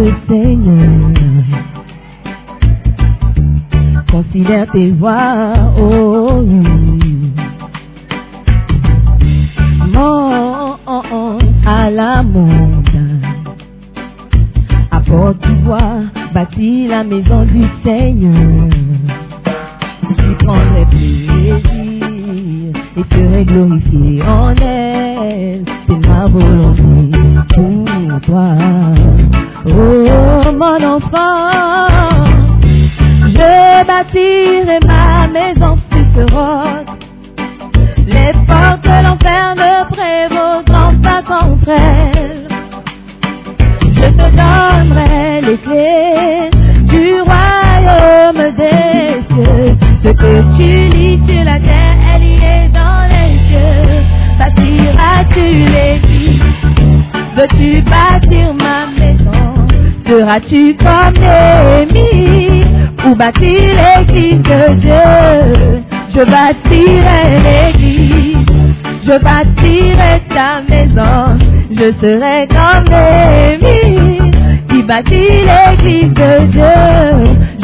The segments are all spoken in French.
everything alright. Cause. Les du royaume des cieux. Ce que tu lis sur la terre, elle y est dans les cieux. Bâtiras-tu l'église Veux-tu bâtir ma maison? Seras-tu comme Néhémie? Ou bâtir l'église de Dieu? Je bâtirai l'église. Je bâtirai ta maison, je serai comme Néhémie qui bâtit l'église de Dieu.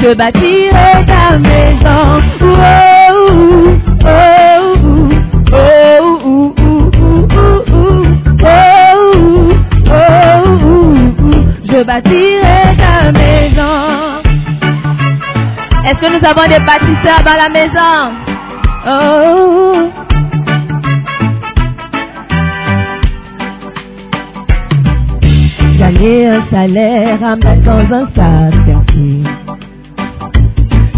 Je bâtirai ta maison. Oh, oh, oh, Je bâtirai ta maison. Est-ce que nous avons des bâtisseurs dans la maison? Oh. Gagner un salaire à mettre dans un sac.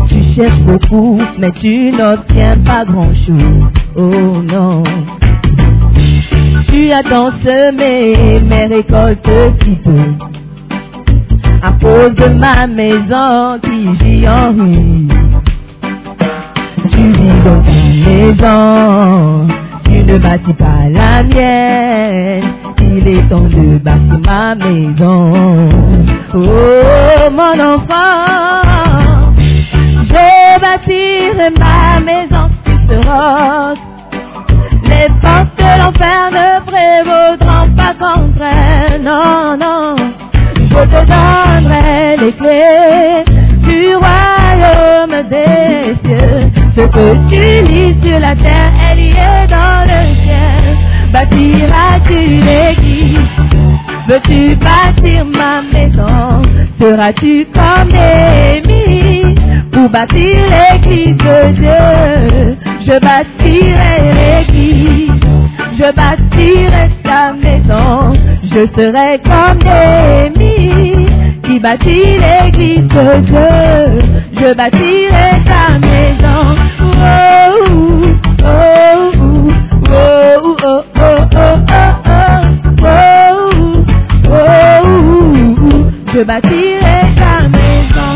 Tu cherches beaucoup, mais tu n'obtiens pas grand-chose. Oh non. Tu as tant semé, mais récoltes si peu. À cause de ma maison qui vit en. Tu vis dans ta maison, tu ne bâtis pas la mienne. Il est temps de bâtir ma maison. Oh mon enfant, je bâtirai ma maison sur ce. Les portes de l'enfer ne prévaudront pas contre elle. Non, non, je te donnerai les clés du royaume des cieux. Ce que tu lis sur la terre, elle y est dans le ciel. Bâtiras-tu l'église. Veux-tu bâtir ma maison? Seras-tu comme Néhémie Pour bâtir l'église de Dieu Je bâtirai l'église. Je bâtirai ta maison Je serai comme Néhémie Qui bâtit l'église de Dieu Je bâtirai ta maison. Oh, oh, oh, bâtirai ta maison,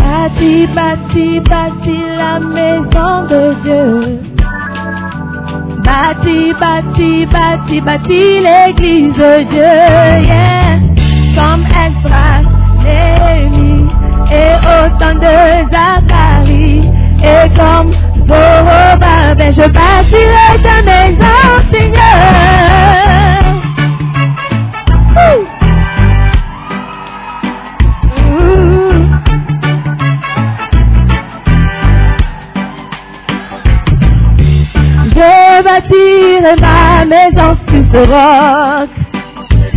bâti, bâti, bâti la maison de Dieu. Bâti, bâti, bâti, bâti l'église de Dieu. Comme Esdras, Néhémie et autant de Zacharie. Et comme Zorobabel, je bâtirai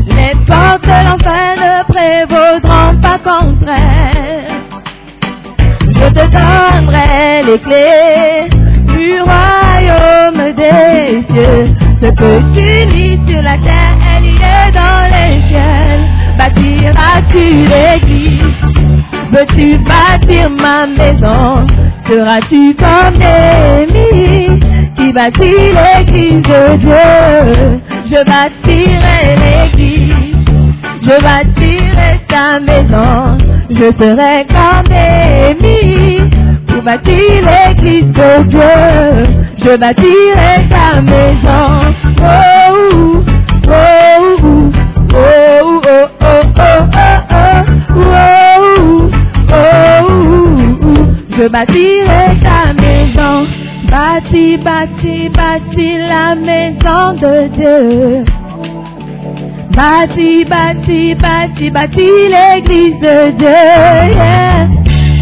Les portes de l'enfer ne prévaudront pas contre elle. Je te donnerai les clés du royaume des cieux. Ce que tu lis sur la terre, elle est dans les cieux. Bâtiras-tu l'église? Veux-tu bâtir ma maison? Seras-tu comme Néhémie qui bâtit l'église de Dieu? Je bâtirai l'église, je bâtirai ta maison Je serai comme Néhémie pour bâtir l'église de Dieu Je bâtirai ta maison Oh, oh, oh, oh, oh, oh, oh, oh, oh, oh, oh, je bâtirai ta maison, bâti, bâti, bâti la maison de Dieu. Bâti, bâti, bâti, bâti l'église de Dieu,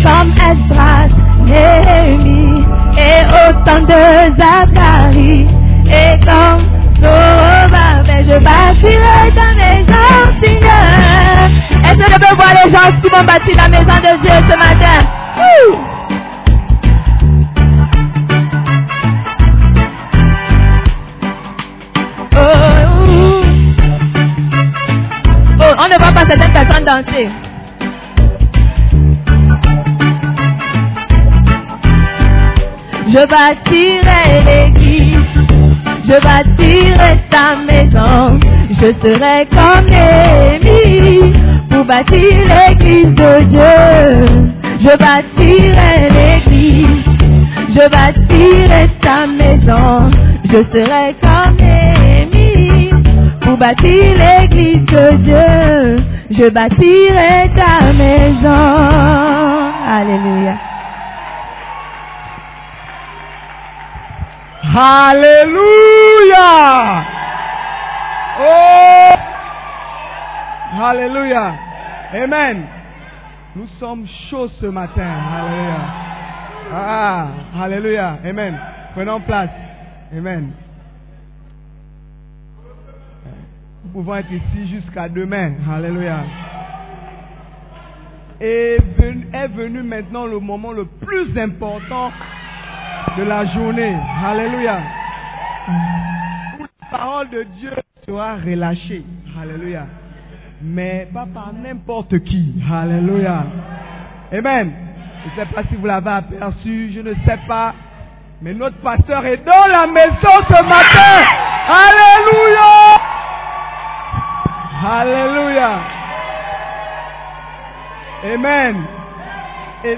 comme Esdras, Néhémie et autant de Zacharie et comme Zorobabel, je bâtirai ta maison, Seigneur. Est-ce que je peux voir les gens qui vont bâtir la maison de Dieu ce matin? On ne voit pas certaines personnes danser. Je bâtirai l'église, je bâtirai ta maison, je serai comme Néhémie pour bâtir l'église de Dieu. Je bâtirai l'église, je bâtirai ta maison, je serai comme Néhémie bâtir l'église de Dieu. Je bâtirai ta maison. Alléluia. Alléluia. Oh. Alléluia. Amen. Nous sommes chauds ce matin. Alléluia. Ah, Alléluia. Amen. Prenons place. Amen. Nous pouvons être ici jusqu'à demain. Alléluia. Et est venu maintenant le moment le plus important de la journée. Alléluia. La parole de Dieu sera relâchée. Alléluia. Mais pas par n'importe qui. Alléluia. Amen. Je ne sais pas si vous l'avez aperçu, je ne sais pas. Mais notre pasteur est dans la maison ce matin. Alléluia. Alléluia. Amen. Et,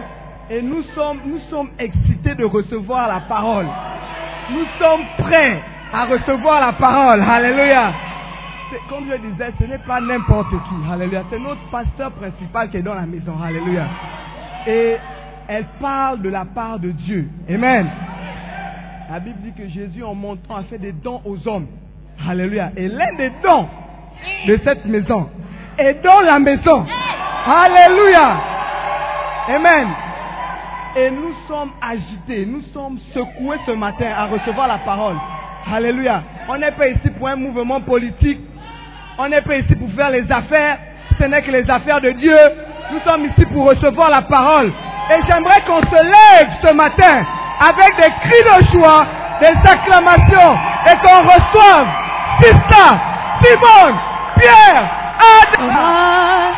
et nous, sommes, nous sommes excités de recevoir la parole. Nous sommes prêts à recevoir la parole. Alléluia. Comme je disais, ce n'est pas n'importe qui. Alléluia. C'est notre pasteur principal qui est dans la maison. Alléluia. Et elle parle de la part de Dieu. Amen. La Bible dit que Jésus, en montant, a fait des dons aux hommes. Alléluia. Et l'un des dons de cette maison est dans la maison. Alléluia. Amen. Et nous sommes agités, nous sommes secoués ce matin à recevoir la parole. Alléluia. On n'est pas ici pour un mouvement politique. On n'est pas ici pour faire les affaires. Ce n'est que les affaires de Dieu. Nous sommes ici pour recevoir la parole. Et j'aimerais qu'on se lève ce matin avec des cris de joie, des acclamations et qu'on reçoive Sista, Simone, Pierre. Comment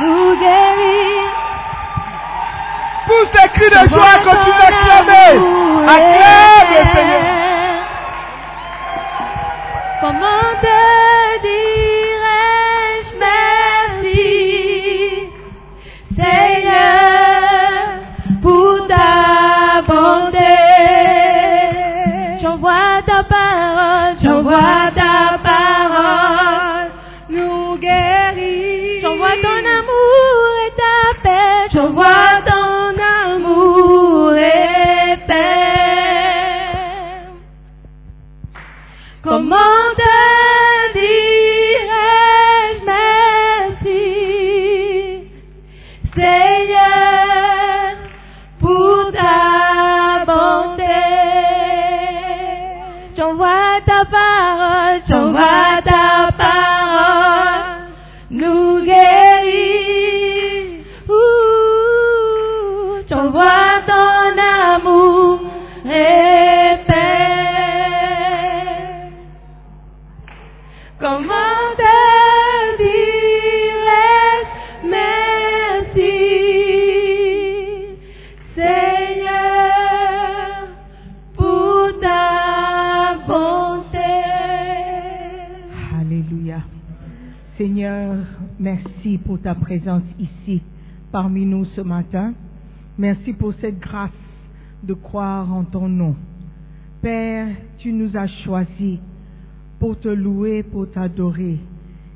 nous guérir Tous ces cris de joie, continue d'acclamer. Acclame le Seigneur. Comment te dirais-je J'envoie ta parole, j'envoie ta pour ta présence ici parmi nous ce matin. Merci pour cette grâce de croire en ton nom. Père, tu nous as choisis pour te louer, pour t'adorer.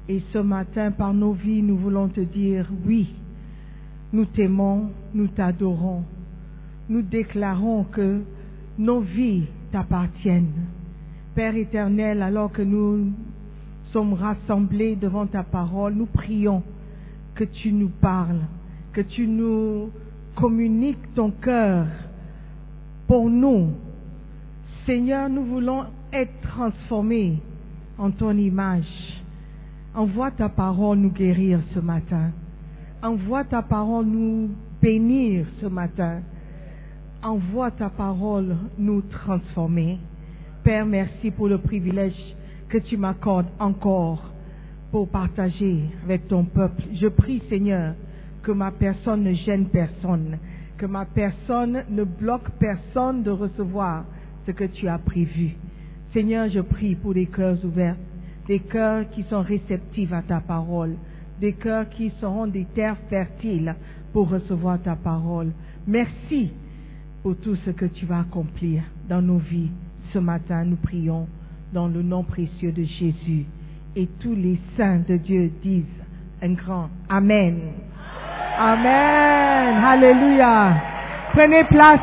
Et ce matin, par nos vies, nous voulons te dire oui. Nous t'aimons, nous t'adorons. Nous déclarons que nos vies t'appartiennent. Père éternel, alors que nous sommes rassemblés devant ta parole, nous prions que tu nous parles, que tu nous communiques ton cœur pour nous. Seigneur, nous voulons être transformés en ton image. Envoie ta parole nous guérir ce matin. Envoie ta parole nous bénir ce matin. Envoie ta parole nous transformer. Père, merci pour le privilège que tu m'accordes encore pour partager avec ton peuple. Je prie, Seigneur, que ma personne ne gêne personne, que ma personne ne bloque personne de recevoir ce que tu as prévu. Seigneur, je prie pour des cœurs ouverts, des cœurs qui sont réceptifs à ta parole, des cœurs qui seront des terres fertiles pour recevoir ta parole. Merci pour tout ce que tu vas accomplir dans nos vies. Ce matin, nous prions dans le nom précieux de Jésus. Et tous les saints de Dieu disent un grand Amen. Amen. Alléluia. Prenez place,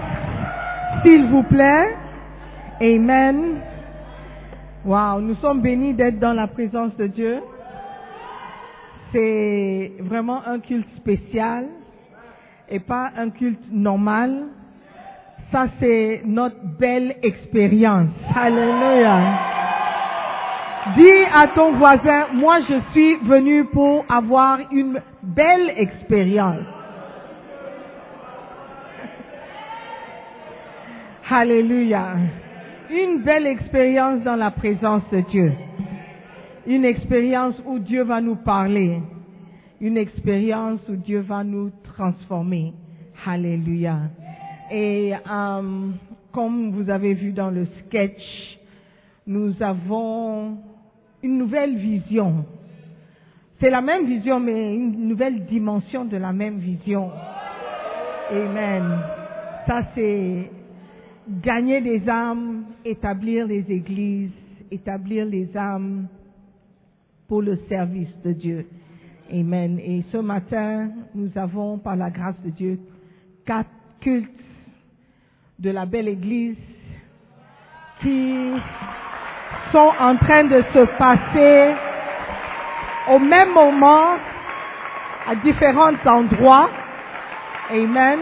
s'il vous plaît. Amen. Wow, nous sommes bénis d'être dans la présence de Dieu. C'est vraiment un culte spécial et pas un culte normal. Ça, c'est notre belle expérience. Alléluia. Dis à ton voisin, moi je suis venu pour avoir une belle expérience. Alléluia. Une belle expérience dans la présence de Dieu. Une expérience où Dieu va nous parler. Une expérience où Dieu va nous transformer. Alléluia. Et euh, comme vous avez vu dans le sketch, nous avons une nouvelle vision. C'est la même vision, mais une nouvelle dimension de la même vision. Amen. Ça, c'est gagner des âmes, établir les églises, établir les âmes pour le service de Dieu. Amen. Et ce matin, nous avons, par la grâce de Dieu, quatre cultes de la belle église qui sont en train de se passer au même moment à différents endroits. Amen.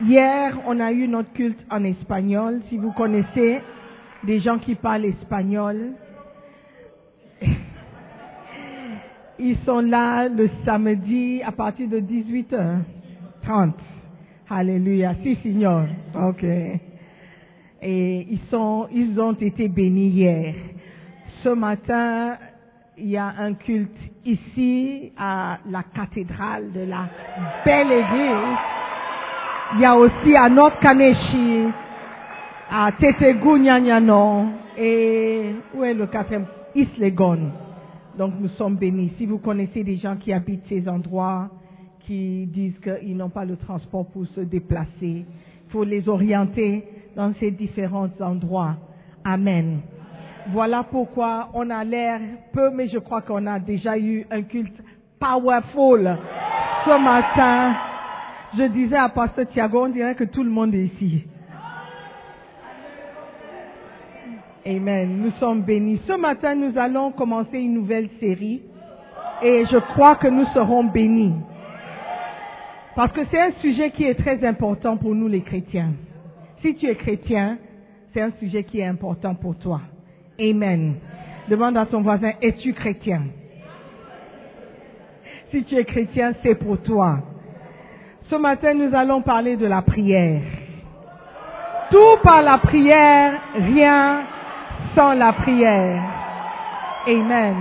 Hier, on a eu notre culte en espagnol. Si vous connaissez des gens qui parlent espagnol, ils sont là le samedi à partir de 18h30. Alléluia. Si, Seigneur. Ok. Et ils ont été bénis hier. Ce matin, il y a un culte ici à la cathédrale de la belle église. Il y a aussi à North Kaneshi, à Tetegou Nyanyano, et où est le quatrième? Islegon. Donc nous sommes bénis. Si vous connaissez des gens qui habitent ces endroits, qui disent qu'ils n'ont pas le transport pour se déplacer, il faut les orienter dans ces différents endroits. Amen. Voilà pourquoi on a l'air peu, mais je crois qu'on a déjà eu un culte powerful ce matin. Je disais à Pasteur Thiago, on dirait que tout le monde est ici. Amen. Nous sommes bénis. Ce matin, nous allons commencer une nouvelle série et je crois que nous serons bénis. Parce que c'est un sujet qui est très important pour nous les chrétiens. Si tu es chrétien, c'est un sujet qui est important pour toi. Amen. Demande à ton voisin, es-tu chrétien? Si tu es chrétien, c'est pour toi. Ce matin, nous allons parler de la prière. Tout par la prière, rien sans la prière. Amen.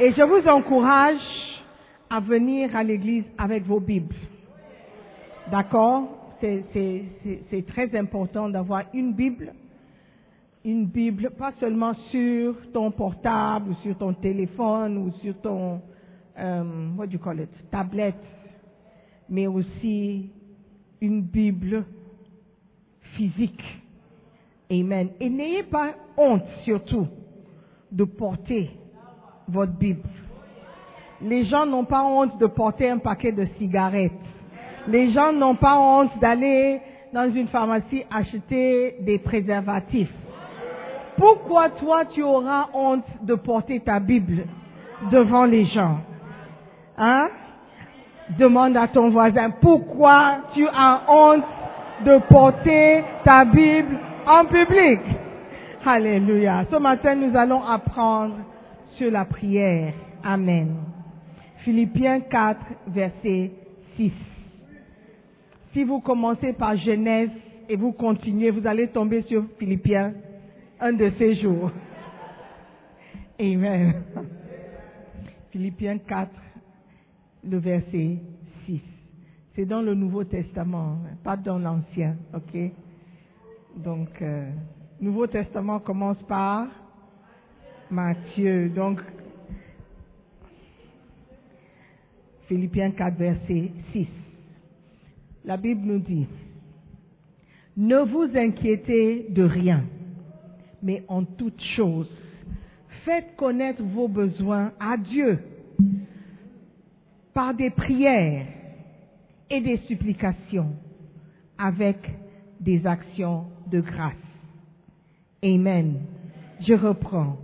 Et je vous encourage à venir à l'église avec vos Bibles. D'accord? C'est très important d'avoir une Bible. Une Bible, pas seulement sur ton portable ou sur ton téléphone ou sur ton, um, what you call it, tablette, mais aussi une Bible physique. Amen. Et n'ayez pas honte surtout de porter votre Bible. Les gens n'ont pas honte de porter un paquet de cigarettes. Les gens n'ont pas honte d'aller dans une pharmacie acheter des préservatifs. Pourquoi toi tu auras honte de porter ta Bible devant les gens? Hein? Demande à ton voisin pourquoi tu as honte de porter ta Bible en public? Alléluia. Ce matin, nous allons apprendre sur la prière. Amen. Philippiens 4, verset 6. Si vous commencez par Genèse et vous continuez, vous allez tomber sur Philippiens un de ces jours. Amen. Philippiens 4, le verset 6. C'est dans le Nouveau Testament, pas dans l'Ancien, ok? Donc, euh, Nouveau Testament commence par Matthieu. Donc, Philippiens 4, verset 6. La Bible nous dit, ne vous inquiétez de rien, mais en toute chose, faites connaître vos besoins à Dieu par des prières et des supplications avec des actions de grâce. Amen. Je reprends.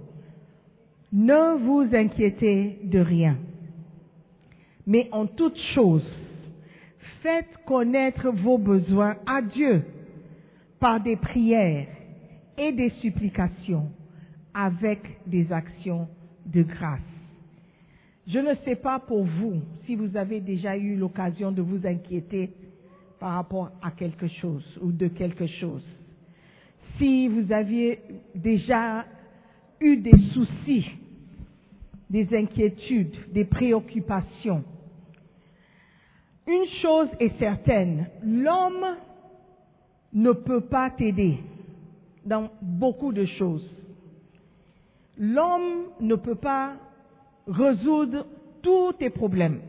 Ne vous inquiétez de rien, mais en toute chose, faites connaître vos besoins à Dieu par des prières et des supplications avec des actions de grâce. Je ne sais pas pour vous si vous avez déjà eu l'occasion de vous inquiéter par rapport à quelque chose ou de quelque chose. Si vous aviez déjà eu des soucis, des inquiétudes, des préoccupations. Une chose est certaine, l'homme ne peut pas t'aider dans beaucoup de choses. L'homme ne peut pas résoudre tous tes problèmes.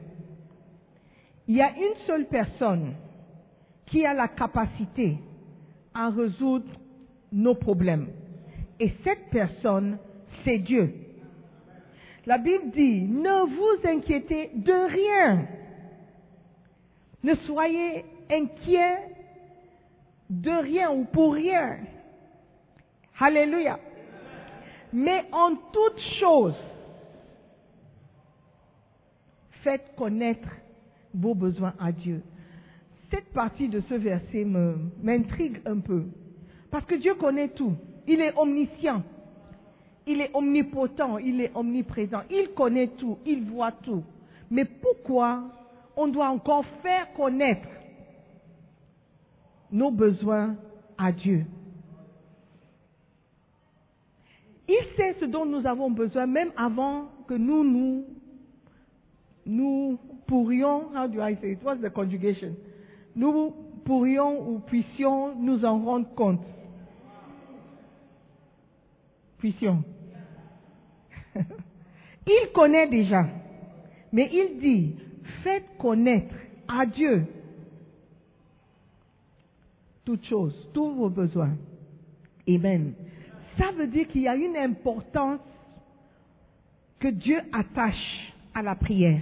Il y a une seule personne qui a la capacité à résoudre nos problèmes. Et cette personne, c'est Dieu. La Bible dit, ne vous inquiétez de rien. Ne soyez inquiets de rien ou pour rien. Alléluia. Mais en toute chose, faites connaître vos besoins à Dieu. Cette partie de ce verset m'intrigue un peu. Parce que Dieu connaît tout. Il est omniscient. Il est omnipotent. Il est omniprésent. Il connaît tout. Il voit tout. Mais pourquoi on doit encore faire connaître nos besoins à Dieu Il sait ce dont nous avons besoin même avant que nous nous nous pourrions, how do I say it? What's the conjugation? Nous pourrions ou puissions nous en rendre compte. Puissions. il connaît déjà. Mais il dit, faites connaître à Dieu toutes choses, tous vos besoins. Amen. Ça veut dire qu'il y a une importance que Dieu attache à la prière.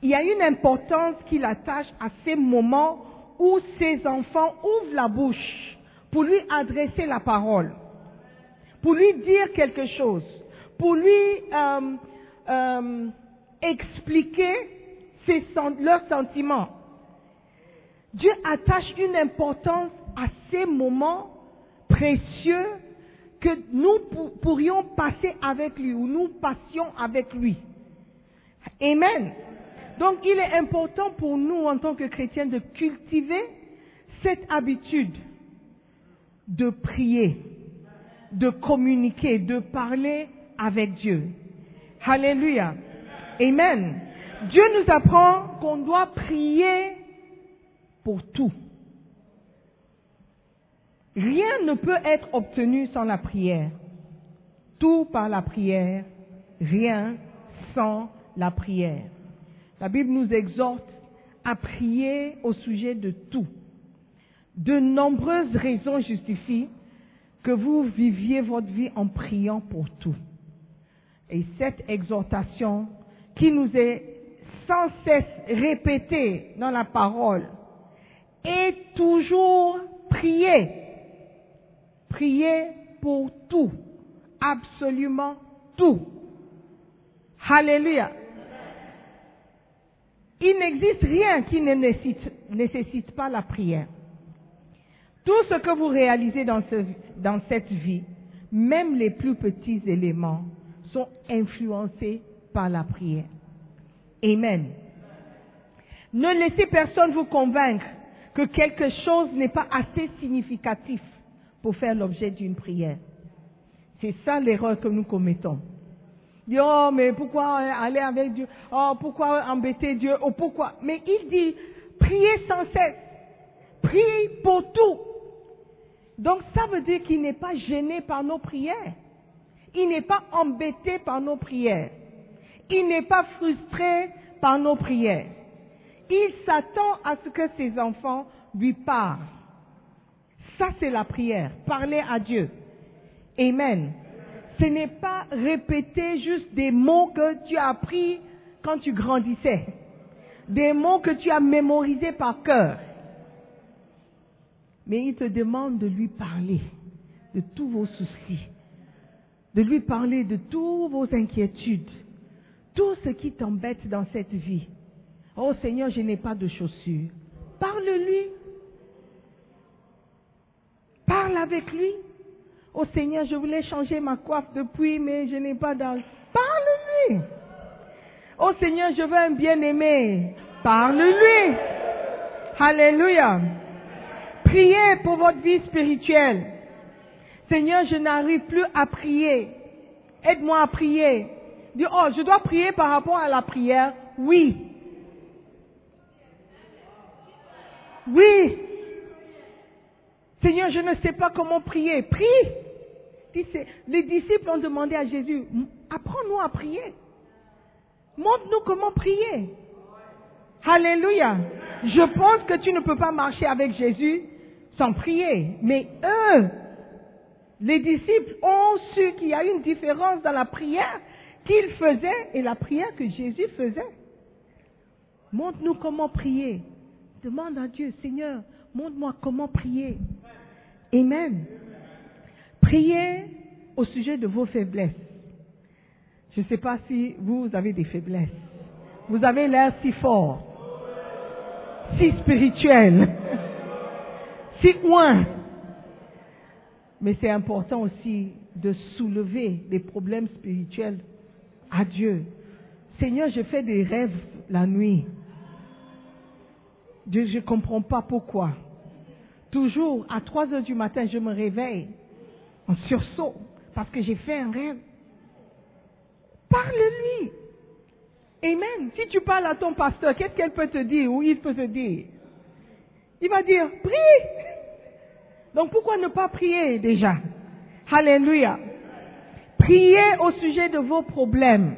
Il y a une importance qu'il attache à ces moments où ses enfants ouvrent la bouche pour lui adresser la parole, pour lui dire quelque chose, pour lui euh, euh, expliquer ses, leurs sentiments. Dieu attache une importance à ces moments précieux que nous pourrions passer avec lui ou nous passions avec lui. Amen. Donc il est important pour nous en tant que chrétiens de cultiver cette habitude de prier, de communiquer, de parler avec Dieu. Alléluia. Amen. Dieu nous apprend qu'on doit prier pour tout. Rien ne peut être obtenu sans la prière. Tout par la prière, rien sans la prière. La Bible nous exhorte à prier au sujet de tout. De nombreuses raisons justifient que vous viviez votre vie en priant pour tout. Et cette exhortation qui nous est sans cesse répétée dans la parole est toujours prier. Prier pour tout. Absolument tout. Alléluia. Il n'existe rien qui ne nécessite, pas la prière. Tout ce que vous réalisez dans cette vie, même les plus petits éléments, sont influencés par la prière. Amen. Ne laissez personne vous convaincre que quelque chose n'est pas assez significatif pour faire l'objet d'une prière. C'est ça l'erreur que nous commettons dit, oh, mais pourquoi aller avec Dieu? Oh, pourquoi embêter Dieu? Oh, pourquoi? Mais il dit, priez sans cesse. Prie pour tout. Donc ça veut dire qu'il n'est pas gêné par nos prières. Il n'est pas embêté par nos prières. Il n'est pas frustré par nos prières. Il s'attend à ce que ses enfants lui parlent. Ça, c'est la prière. Parler à Dieu. Amen ce n'est pas répéter juste des mots que tu as appris quand tu grandissais, des mots que tu as mémorisés par cœur. Mais il te demande de lui parler de tous vos soucis, de lui parler de toutes vos inquiétudes, tout ce qui t'embête dans cette vie. Oh Seigneur, je n'ai pas de chaussures. Parle-lui. Parle avec lui. Oh Seigneur, je voulais changer ma coiffe depuis, mais je n'ai pas d'argent. Parle-lui. Oh Seigneur, je veux un bien-aimé. Parle-lui. Alléluia. Priez pour votre vie spirituelle. Seigneur, je n'arrive plus à prier. Aide-moi à prier. Oh, je dois prier par rapport à la prière. Oui. Oui. Seigneur, je ne sais pas comment prier. Prie les disciples ont demandé à Jésus, apprends-nous à prier. Montre-nous comment prier. Alléluia. Je pense que tu ne peux pas marcher avec Jésus sans prier. Mais eux, les disciples ont su qu'il y a une différence dans la prière qu'ils faisaient et la prière que Jésus faisait. Montre-nous comment prier. Demande à Dieu, Seigneur, montre-moi comment prier. Amen. Priez au sujet de vos faiblesses. Je ne sais pas si vous avez des faiblesses. Vous avez l'air si fort, si spirituel, si loin. Mais c'est important aussi de soulever des problèmes spirituels à Dieu. Seigneur, je fais des rêves la nuit. Dieu, je ne comprends pas pourquoi. Toujours à 3 heures du matin, je me réveille en sursaut parce que j'ai fait un rêve. Parle-lui. Amen. Si tu parles à ton pasteur, qu'est-ce qu'elle peut te dire ou il peut te dire? Il va dire, prie. Donc pourquoi ne pas prier déjà? Alléluia. Priez au sujet de vos problèmes.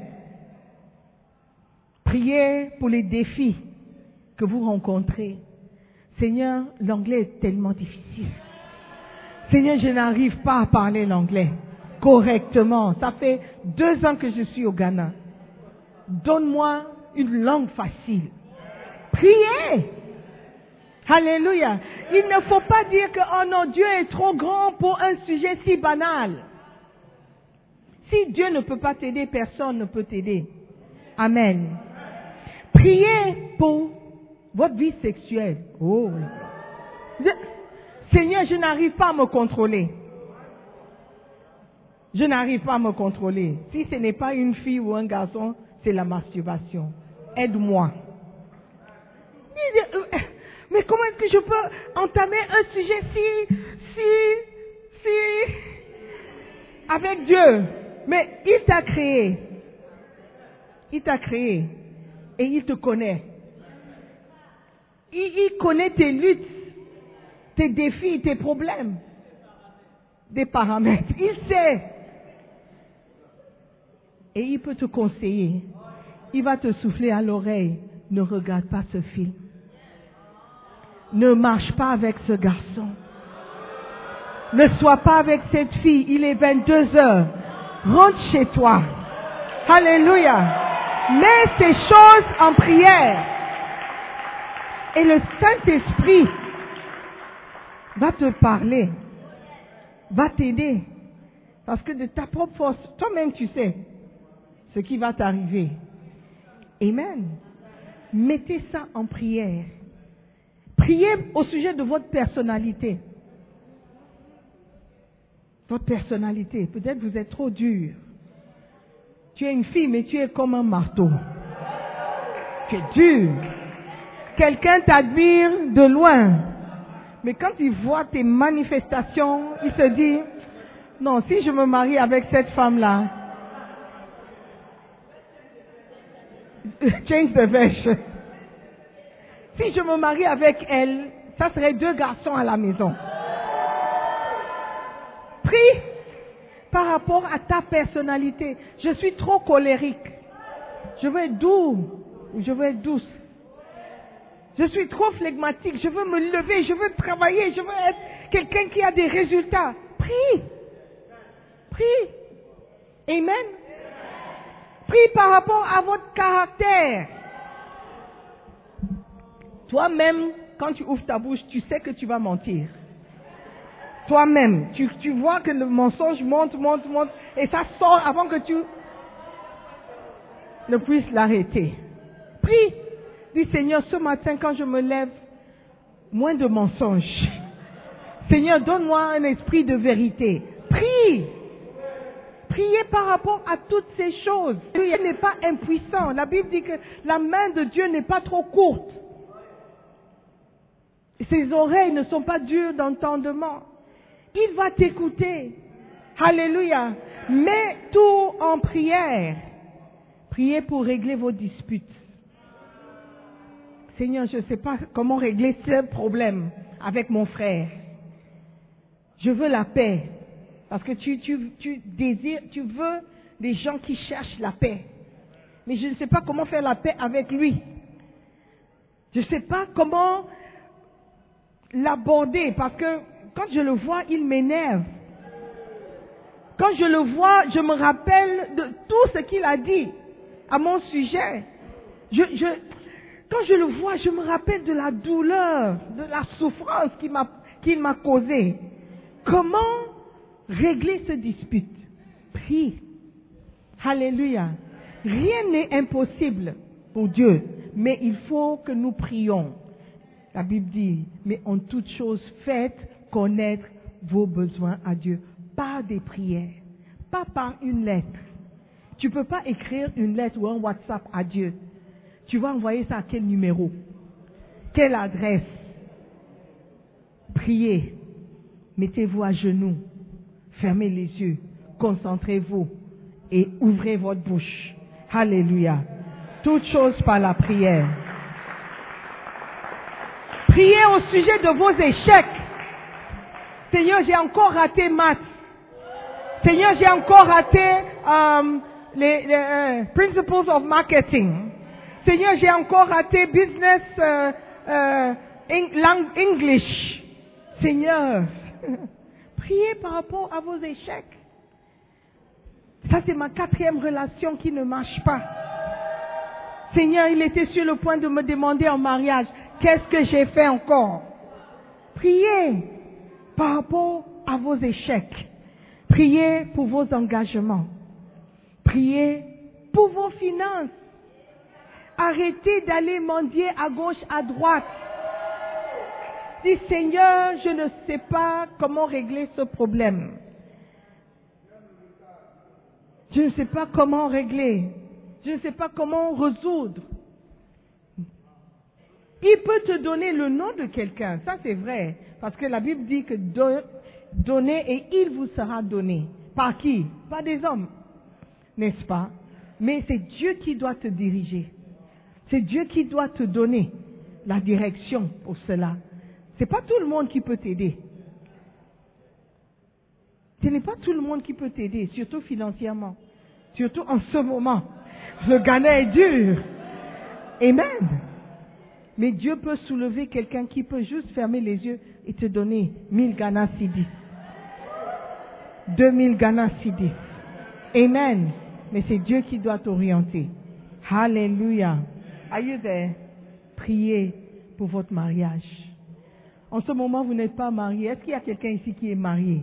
Priez pour les défis que vous rencontrez. Seigneur, l'anglais est tellement difficile. Seigneur, je n'arrive pas à parler l'anglais correctement. Ça fait deux ans que je suis au Ghana. Donne-moi une langue facile. Priez. Alléluia. Il ne faut pas dire que, oh non, Dieu est trop grand pour un sujet si banal. Si Dieu ne peut pas t'aider, personne ne peut t'aider. Amen. Priez pour votre vie sexuelle. Oh. Seigneur, je n'arrive pas à me contrôler. Je n'arrive pas à me contrôler. Si ce n'est pas une fille ou un garçon, c'est la masturbation. Aide-moi. Euh, Mais comment est-ce que je peux entamer un sujet si, si, si, avec Dieu? Mais il t'a créé. Il t'a créé. Et il te connaît. Il, il connaît tes luttes, tes défis, tes problèmes, des paramètres. Il sait. Et il peut te conseiller. Il va te souffler à l'oreille. Ne regarde pas ce film. Ne marche pas avec ce garçon. Ne sois pas avec cette fille. Il est 22 heures. Rentre chez toi. Alléluia. Mets ces choses en prière. Et le Saint-Esprit va te parler. Va t'aider. Parce que de ta propre force, toi-même tu sais ce qui va t'arriver. Amen. Mettez ça en prière. Priez au sujet de votre personnalité. Votre personnalité. Peut-être vous êtes trop dur. Tu es une fille, mais tu es comme un marteau. Tu es dur. Quelqu'un t'admire de loin. Mais quand il voit tes manifestations, il se dit, non, si je me marie avec cette femme-là, change the version. Si je me marie avec elle, ça serait deux garçons à la maison. Prie par rapport à ta personnalité. Je suis trop colérique. Je veux être doux ou je veux être douce. Je suis trop flegmatique. Je veux me lever. Je veux travailler. Je veux être quelqu'un qui a des résultats. Prie. Prie. Amen. Prie par rapport à votre caractère. Toi-même, quand tu ouvres ta bouche, tu sais que tu vas mentir. Toi-même, tu, vois que le mensonge monte, monte, monte, et ça sort avant que tu ne puisses l'arrêter. Prie. Dis Seigneur, ce matin, quand je me lève, moins de mensonges. Seigneur, donne-moi un esprit de vérité. Prie. Priez par rapport à toutes ces choses. Dieu n'est pas impuissant. La Bible dit que la main de Dieu n'est pas trop courte. Ses oreilles ne sont pas dures d'entendement. Il va t'écouter. Alléluia. Mets tout en prière. Priez pour régler vos disputes. Seigneur, je ne sais pas comment régler ce problème avec mon frère. Je veux la paix. Parce que tu, tu, tu désires, tu veux des gens qui cherchent la paix. Mais je ne sais pas comment faire la paix avec lui. Je ne sais pas comment l'aborder parce que quand je le vois, il m'énerve. Quand je le vois, je me rappelle de tout ce qu'il a dit à mon sujet. Je, je, quand je le vois, je me rappelle de la douleur, de la souffrance qu'il m'a, causée. Comment régler ce dispute? Prie. Alléluia. Rien n'est impossible pour Dieu, mais il faut que nous prions. La Bible dit, mais en toute chose, faites connaître vos besoins à Dieu par des prières, pas par une lettre. Tu ne peux pas écrire une lettre ou un WhatsApp à Dieu. Tu vas envoyer ça à quel numéro? Quelle adresse? Priez. Mettez-vous à genoux. Fermez les yeux. Concentrez-vous. Et ouvrez votre bouche. Alléluia. Toutes choses par la prière. Priez au sujet de vos échecs. Seigneur, j'ai encore raté maths. Seigneur, j'ai encore raté euh, les, euh, principles of marketing. Seigneur, j'ai encore raté business euh, langue English. Seigneur, priez par rapport à vos échecs. Ça, c'est ma quatrième relation qui ne marche pas. Seigneur, il était sur le point de me demander en mariage. Qu'est-ce que j'ai fait encore? Priez par rapport à vos échecs. Priez pour vos engagements. Priez pour vos finances. Arrêtez d'aller mendier à gauche, à droite. Dis Seigneur, je ne sais pas comment régler ce problème. Je ne sais pas comment régler. Je ne sais pas comment résoudre. Il peut te donner le nom de quelqu'un, ça c'est vrai, parce que la Bible dit que do- donnez et il vous sera donné. Par qui? Par des hommes, n'est-ce pas? Mais c'est Dieu qui doit te diriger. C'est Dieu qui doit te donner la direction pour cela. C'est pas tout le monde qui peut t'aider. Ce n'est pas tout le monde qui peut t'aider, surtout financièrement, surtout en ce moment. Le Ghana est dur. Amen. Mais Dieu peut soulever quelqu'un qui peut juste fermer les yeux et te donner 1000 Ghana Sidi. 2000 Ghana Sidi. Amen. Mais c'est Dieu qui doit t'orienter. Hallelujah. Are you there? Priez pour votre mariage. En ce moment, vous n'êtes pas marié. Est-ce qu'il y a quelqu'un ici qui est marié?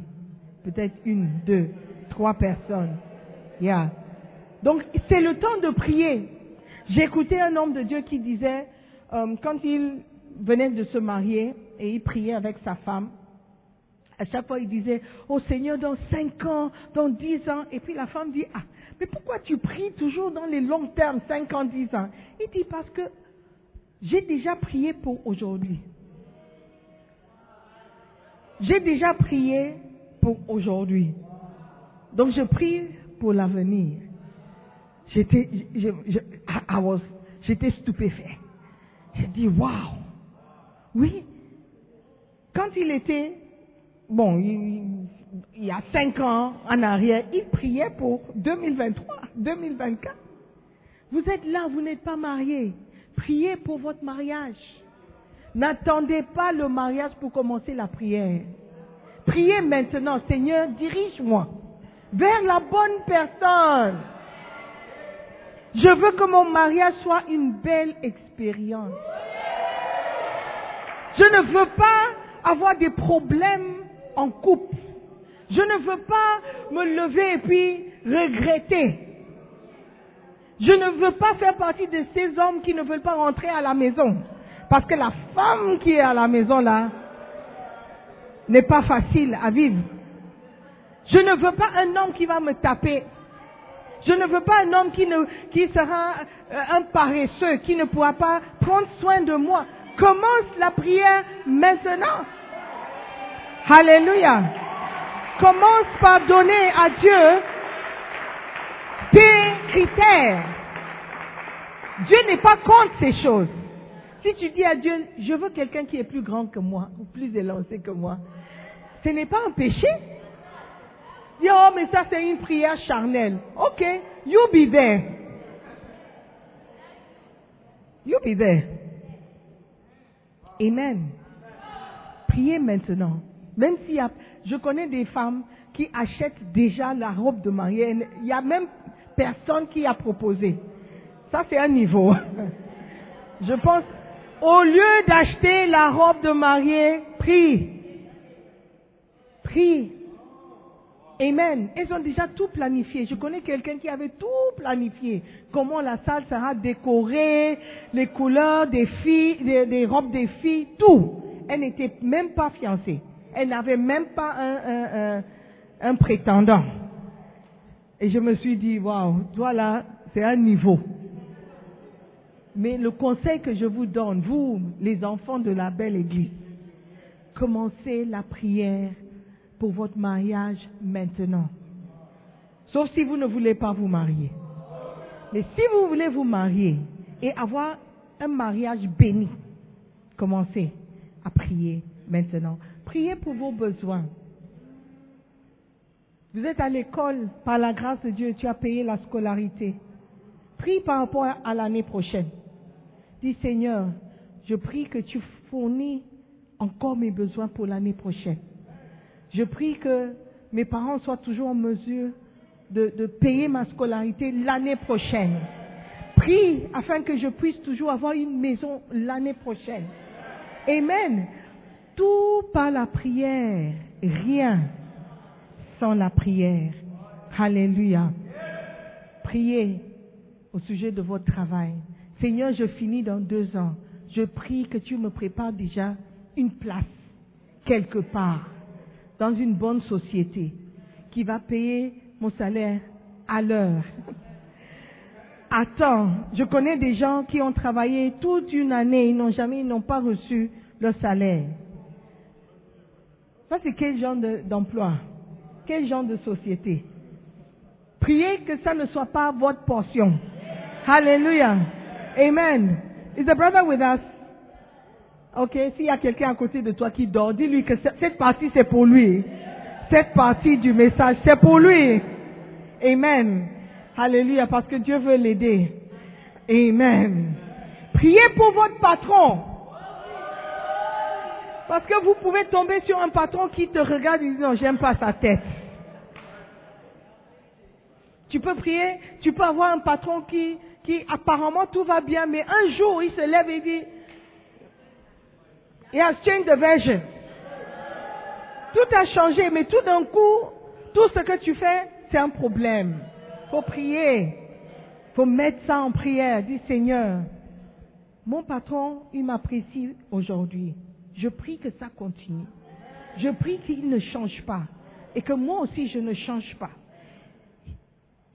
Peut-être une, deux, trois personnes. Yeah. Donc, c'est le temps de prier. Écouté un homme de Dieu qui disait, euh, quand il venait de se marier et il priait avec sa femme, à chaque fois il disait, oh Seigneur, dans cinq ans, dans dix ans, et puis la femme dit, ah, mais pourquoi tu pries toujours dans les longs termes, cinq ans, dix ans? Il dit, parce que j'ai déjà prié pour aujourd'hui. J'ai déjà prié pour aujourd'hui. Donc je prie pour l'avenir. J'étais, j'étais stupéfait. J'ai dit, waouh! Oui. Quand il était, bon, il, il y a cinq ans en arrière, il priait pour 2023, 2024. Vous êtes là, vous n'êtes pas marié. Priez pour votre mariage. N'attendez pas le mariage pour commencer la prière. Priez maintenant, Seigneur, dirige-moi vers la bonne personne. Je veux que mon mariage soit une belle expérience. Je ne veux pas avoir des problèmes en couple. Je ne veux pas me lever et puis regretter. Je ne veux pas faire partie de ces hommes qui ne veulent pas rentrer à la maison. Parce que la femme qui est à la maison là n'est pas facile à vivre. Je ne veux pas un homme qui va me taper. Je ne veux pas un homme qui, ne, qui sera euh, un paresseux, qui ne pourra pas prendre soin de moi. Commence la prière maintenant. Alléluia. Commence par donner à Dieu tes critères. Dieu n'est pas contre ces choses. Si tu dis à Dieu, je veux quelqu'un qui est plus grand que moi, ou plus élancé que moi, ce n'est pas un péché. Oh, mais ça c'est une prière charnelle. Ok, you be there. You be there. Amen. Priez maintenant. Même s'il y a, je connais des femmes qui achètent déjà la robe de mariée. Il n'y a même personne qui a proposé. Ça c'est un niveau. Je pense, au lieu d'acheter la robe de mariée, prie. Prie. Amen. Ils ont déjà tout planifié. Je connais quelqu'un qui avait tout planifié. Comment la salle sera décorée, les couleurs des filles, des, robes des filles, tout. Elle n'était même pas fiancée. Elle n'avait même pas un, un, un, un prétendant. Et je me suis dit, waouh, voilà, c'est un niveau. Mais le conseil que je vous donne, vous, les enfants de la belle église, commencez la prière pour votre mariage maintenant. Sauf si vous ne voulez pas vous marier. Mais si vous voulez vous marier et avoir un mariage béni, commencez à prier maintenant. Priez pour vos besoins. Vous êtes à l'école, par la grâce de Dieu, tu as payé la scolarité. Prie par rapport à l'année prochaine. Dis Seigneur, je prie que tu fournis encore mes besoins pour l'année prochaine. Je prie que mes parents soient toujours en mesure de, payer ma scolarité l'année prochaine. Prie afin que je puisse toujours avoir une maison l'année prochaine. Amen. Tout par la prière. Rien sans la prière. Alléluia. Priez au sujet de votre travail. Seigneur, je finis dans deux ans. Je prie que tu me prépares déjà une place quelque part dans une bonne société qui va payer mon salaire à l'heure. Attends, je connais des gens qui ont travaillé toute une année, ils n'ont jamais, ils n'ont pas reçu leur salaire. Ça, c'est quel genre de- d'emploi? quel genre de société? Priez que ça ne soit pas votre portion. Hallelujah. Amen. Is the brother with us? Ok, s'il y a quelqu'un à côté de toi qui dort, dis-lui que ce- cette partie c'est pour lui. Cette partie du message c'est pour lui. Amen. Alléluia, parce que Dieu veut l'aider. Amen. Priez pour votre patron. Parce que vous pouvez tomber sur un patron qui te regarde et dit non, j'aime pas sa tête. Tu peux prier, tu peux avoir un patron qui, qui apparemment tout va bien, mais un jour il se lève et dit, He has changed the version. Tout a changé, mais tout d'un coup, tout ce que tu fais, c'est un problème. Faut prier. Faut mettre ça en prière. Dis Seigneur, mon patron, il m'apprécie aujourd'hui. Je prie que ça continue. Je prie qu'il ne change pas. Et que moi aussi, je ne change pas.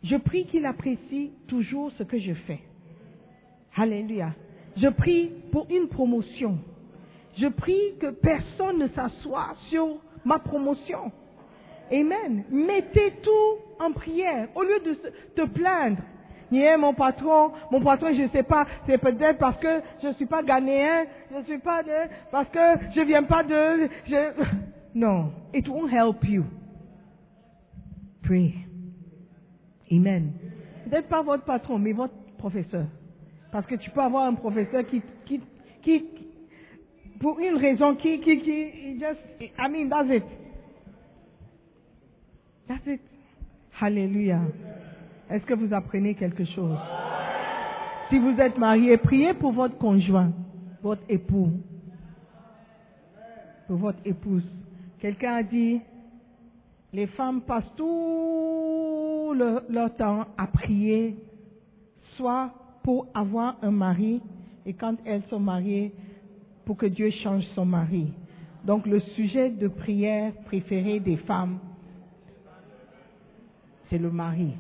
Je prie qu'il apprécie toujours ce que je fais. Alléluia. Je prie pour une promotion. Je prie que personne ne s'assoie sur ma promotion. Amen. Mettez tout en prière au lieu de te plaindre. Yeah, mon patron, mon patron, je ne sais pas, c'est peut-être parce que je ne suis pas ghanéen, je ne suis pas de, parce que je viens pas de, je, non, it won't help you. Pray. Amen. Peut-être pas votre patron, mais votre professeur. Parce que tu peux avoir un professeur qui, qui, qui, pour une raison qui, qui, qui, he just, I mean, that's it. That's it. Hallelujah. Est-ce que vous apprenez quelque chose? Si vous êtes marié, priez pour votre conjoint, votre époux, pour votre épouse. Quelqu'un a dit, les femmes passent tout le- leur temps à prier, soit pour avoir un mari, et quand elles sont mariées, pour que Dieu change son mari. Donc le sujet de prière préféré des femmes, c'est le mari.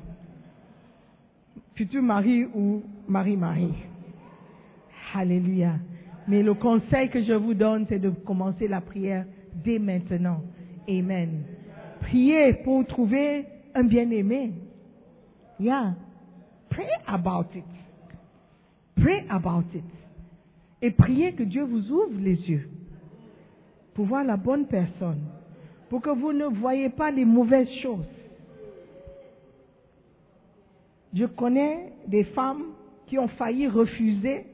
Futur mari ou mari-mari. Alléluia. Mais le conseil que je vous donne, c'est de commencer la prière dès maintenant. Amen. Priez pour trouver un bien-aimé. Yeah. Pray about it. Pray about it. Et priez que Dieu vous ouvre les yeux pour voir la bonne personne, pour que vous ne voyez pas les mauvaises choses. Je connais des femmes qui ont failli refuser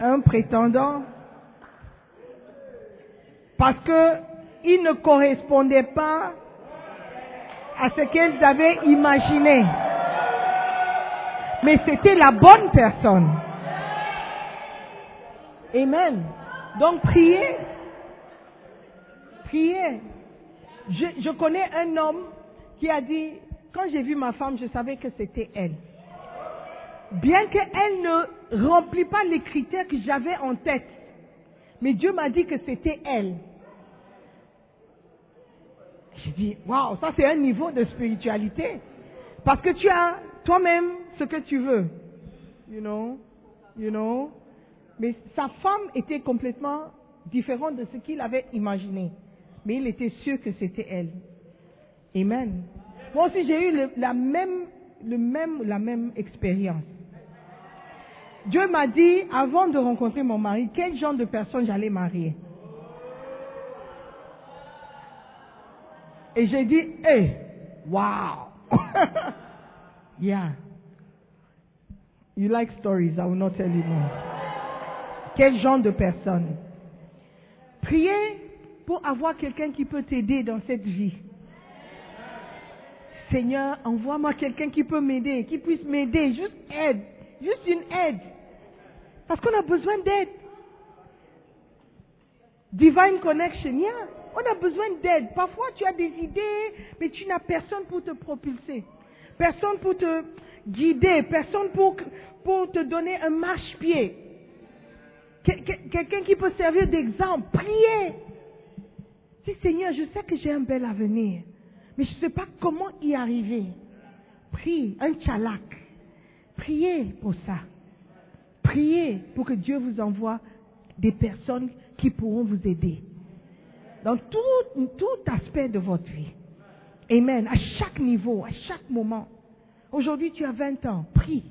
un prétendant parce qu'il ne correspondait pas à ce qu'elles avaient imaginé. Mais c'était la bonne personne. Amen. Donc priez. Priez. Je, je connais un homme qui a dit, quand j'ai vu ma femme, je savais que c'était elle. Bien qu'elle ne remplit pas les critères que j'avais en tête. Mais Dieu m'a dit que c'était elle. J'ai dit, waouh, ça c'est un niveau de spiritualité. Parce que tu as toi-même ce que tu veux. You know? You know? Mais sa femme était complètement différente de ce qu'il avait imaginé. Mais il était sûr que c'était elle. Amen. Moi aussi, j'ai eu la même, expérience. Dieu m'a dit, avant de rencontrer mon mari, quel genre de personne j'allais marier. Et j'ai dit, hey, wow. yeah. You like stories, I will not tell you more. Quel genre de personne Priez pour avoir quelqu'un qui peut t'aider dans cette vie. Seigneur, envoie-moi quelqu'un qui peut m'aider, qui puisse m'aider, juste aide, juste une aide. Parce qu'on a besoin d'aide. Divine connection, yeah. On a besoin d'aide. Parfois, tu as des idées, mais tu n'as personne pour te propulser. Personne pour te guider. Personne pour, pour te donner un marche-pied. Que- que- Quelqu'un qui peut servir d'exemple. Priez. Dis, Seigneur, je sais que j'ai un bel avenir, mais je ne sais pas comment y arriver. Prie, un tchalak. Priez pour ça. Priez pour que Dieu vous envoie des personnes qui pourront vous aider dans tout, tout aspect de votre vie. Amen. À chaque niveau, à chaque moment. Aujourd'hui, tu as 20 ans. Prie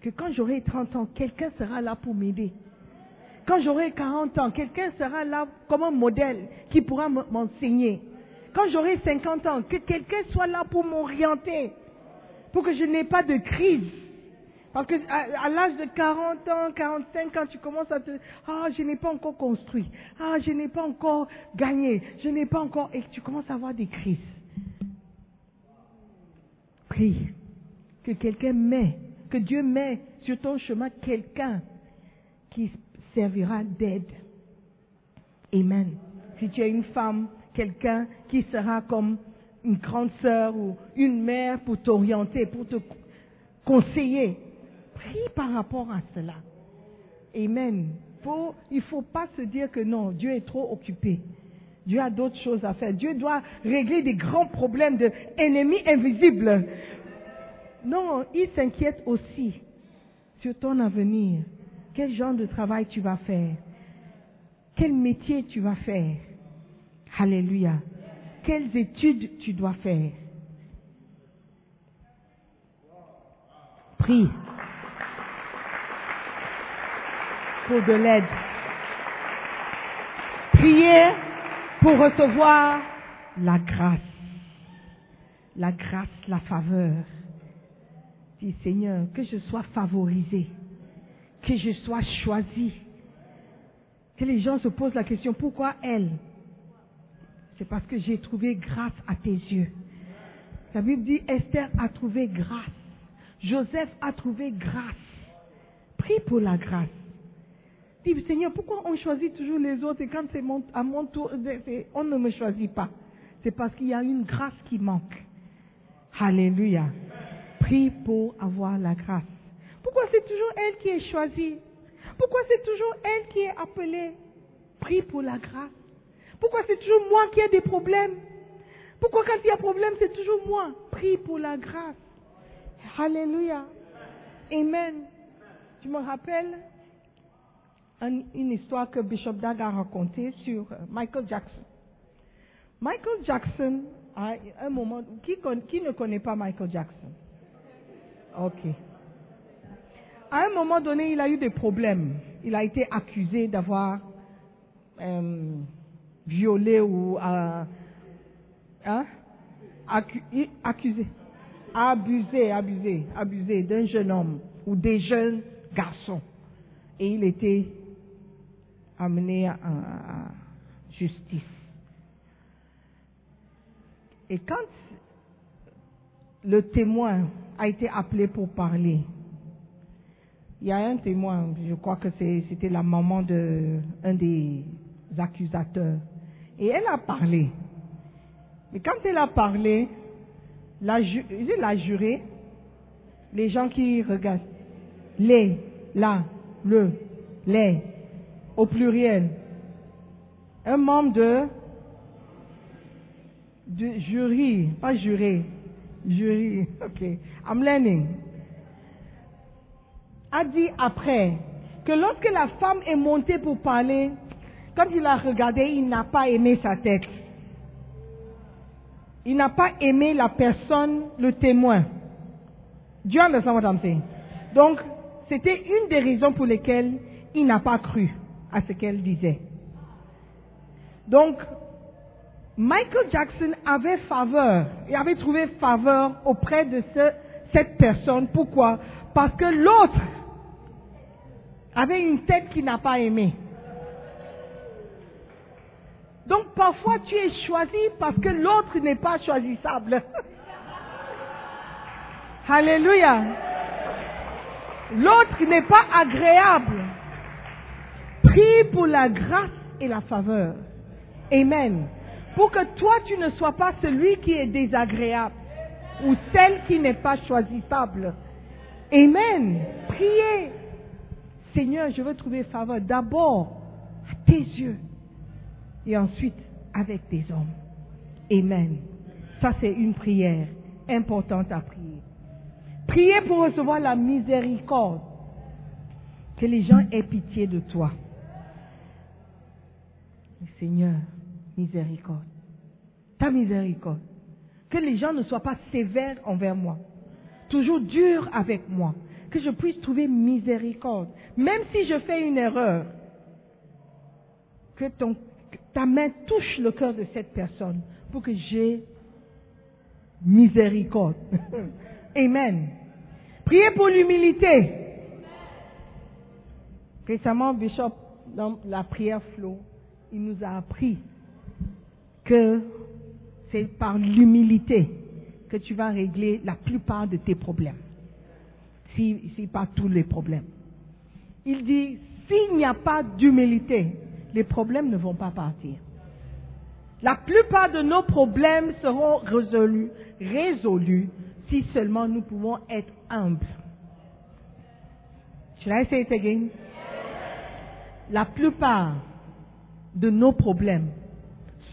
que quand j'aurai 30 ans, quelqu'un sera là pour m'aider. Quand j'aurai 40 ans, quelqu'un sera là comme un modèle qui pourra m'enseigner. Quand j'aurai 50 ans, que quelqu'un soit là pour m'orienter, pour que je n'ai pas de crise. Parce que à, à l'âge de 40 ans, 45 ans, tu commences à te, ah, je n'ai pas encore construit, ah, je n'ai pas encore gagné, je n'ai pas encore, et tu commences à avoir des crises. Prie que quelqu'un met, que Dieu met sur ton chemin quelqu'un qui servira d'aide. Amen. Si tu es une femme, quelqu'un qui sera comme une grande sœur ou une mère pour t'orienter, pour te conseiller, prie par rapport à cela. Amen. Il ne faut pas se dire que non, Dieu est trop occupé. Dieu a d'autres choses à faire. Dieu doit régler des grands problèmes d'ennemis invisibles. Non, il s'inquiète aussi sur ton avenir. Quel genre de travail tu vas faire? Quel métier tu vas faire? Alléluia. Quelles études tu dois faire? Prie pour de l'aide. Priez pour recevoir la grâce. La grâce, la faveur. Dis Seigneur, que je sois favorisé, que je sois choisi. Que les gens se posent la question, pourquoi elle? C'est parce que j'ai trouvé grâce à tes yeux. La Bible dit, Esther a trouvé grâce. Joseph a trouvé grâce. Prie pour la grâce. Dis, Seigneur, pourquoi on choisit toujours les autres et quand c'est à mon tour, on ne me choisit pas? C'est parce qu'il y a une grâce qui manque. Alléluia. Prie pour avoir la grâce. Pourquoi c'est toujours elle qui est choisie? Pourquoi c'est toujours elle qui est appelée? Prie pour la grâce. Pourquoi c'est toujours moi qui ai des problèmes? Pourquoi quand il y a problème, c'est toujours moi? Prie pour la grâce. Alléluia. Amen. Tu me rappelles un- une histoire que Bishop Dag a racontée sur euh, Michael Jackson. Michael Jackson, à un moment, qui, qui ne connaît pas Michael Jackson? Ok. À un moment donné, il a eu des problèmes. Il a été accusé d'avoir euh, violé ou euh, hein, accusé, abusé, abusé, abusé d'un jeune homme ou des jeunes garçons. Et il était amené à justice. Et quand le témoin a été appelé pour parler, il y a un témoin, je crois que c'était la maman de un des accusateurs, et elle a parlé. Mais quand elle a parlé, la, la juré, les gens qui regardent, les, la, le, les, au pluriel, un membre de, de jury, pas juré, jury, ok, I'm learning, a dit après que lorsque la femme est montée pour parler, quand il a regardé, il n'a pas aimé sa tête. Il n'a pas aimé la personne, le témoin. Dieu understand what I'm saying? Donc, c'était une des raisons pour lesquelles il n'a pas cru à ce qu'elle disait. Donc, Michael Jackson avait faveur, il avait trouvé faveur auprès de ce- cette personne. Pourquoi? Parce que l'autre avait une tête qu'il n'a pas aimée. Donc parfois tu es choisi parce que l'autre n'est pas choisissable. Alléluia. L'autre n'est pas agréable. Prie pour la grâce et la faveur. Amen. Pour que toi, tu ne sois pas celui qui est désagréable ou celle qui n'est pas choisissable. Amen. Priez. Seigneur, je veux trouver faveur d'abord à tes yeux et ensuite avec tes hommes. Amen. Ça, c'est une prière importante à prier. Priez pour recevoir la miséricorde. Que les gens aient pitié de toi. Seigneur, miséricorde. Ta miséricorde. Que les gens ne soient pas sévères envers moi. Toujours durs avec moi. Que je puisse trouver miséricorde. Même si je fais une erreur. Que ta main touche le cœur de cette personne pour que j'ai miséricorde. Amen. Priez pour l'humilité. Récemment, Bishop, dans la prière flow, il nous a appris que c'est par l'humilité que tu vas régler la plupart de tes problèmes. Si, pas tous les problèmes. Il dit, s'il n'y a pas d'humilité, les problèmes ne vont pas partir. La plupart de nos problèmes seront résolus, si seulement nous pouvons être humbles. Should I say it again? La plupart de nos problèmes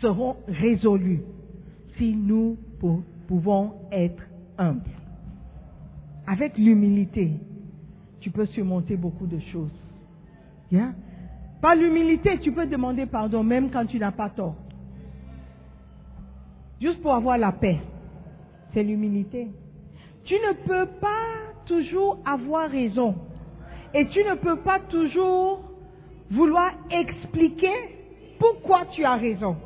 seront résolus si nous pou- pouvons être humbles. Avec l'humilité, tu peux surmonter beaucoup de choses. Par l'humilité, tu peux demander pardon même quand tu n'as pas tort. Juste pour avoir la paix. C'est l'humilité. Tu ne peux pas toujours avoir raison. Et tu ne peux pas toujours vouloir expliquer pourquoi tu as raison.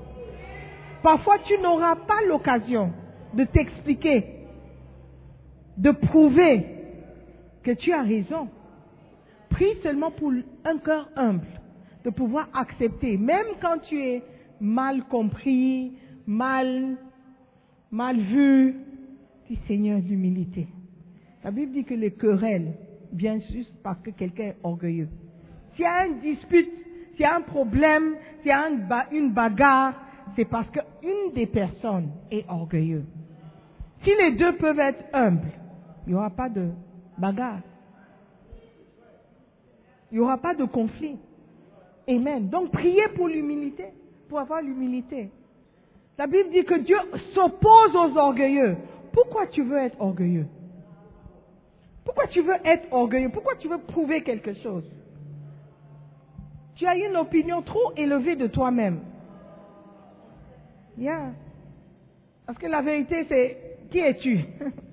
Parfois, tu n'auras pas l'occasion de t'expliquer, de prouver que tu as raison. Prie seulement pour un cœur humble, de pouvoir accepter, même quand tu es mal compris, mal, mal vu, dis Seigneur l'humilité. La Bible dit que les querelles viennent juste parce que quelqu'un est orgueilleux. S'il y a une dispute, s'il y a un problème, s'il y a un ba- une bagarre, c'est parce qu'une des personnes est orgueilleuse. Si les deux peuvent être humbles, il n'y aura pas de bagarre. Il n'y aura pas de conflit. Amen. Donc priez pour l'humilité, pour avoir l'humilité. La Bible dit que Dieu s'oppose aux orgueilleux. Pourquoi tu veux être orgueilleux? Pourquoi tu veux être orgueilleux? Pourquoi tu veux prouver quelque chose? Tu as une opinion trop élevée de toi-même. Yeah. Parce que la vérité, c'est qui es-tu?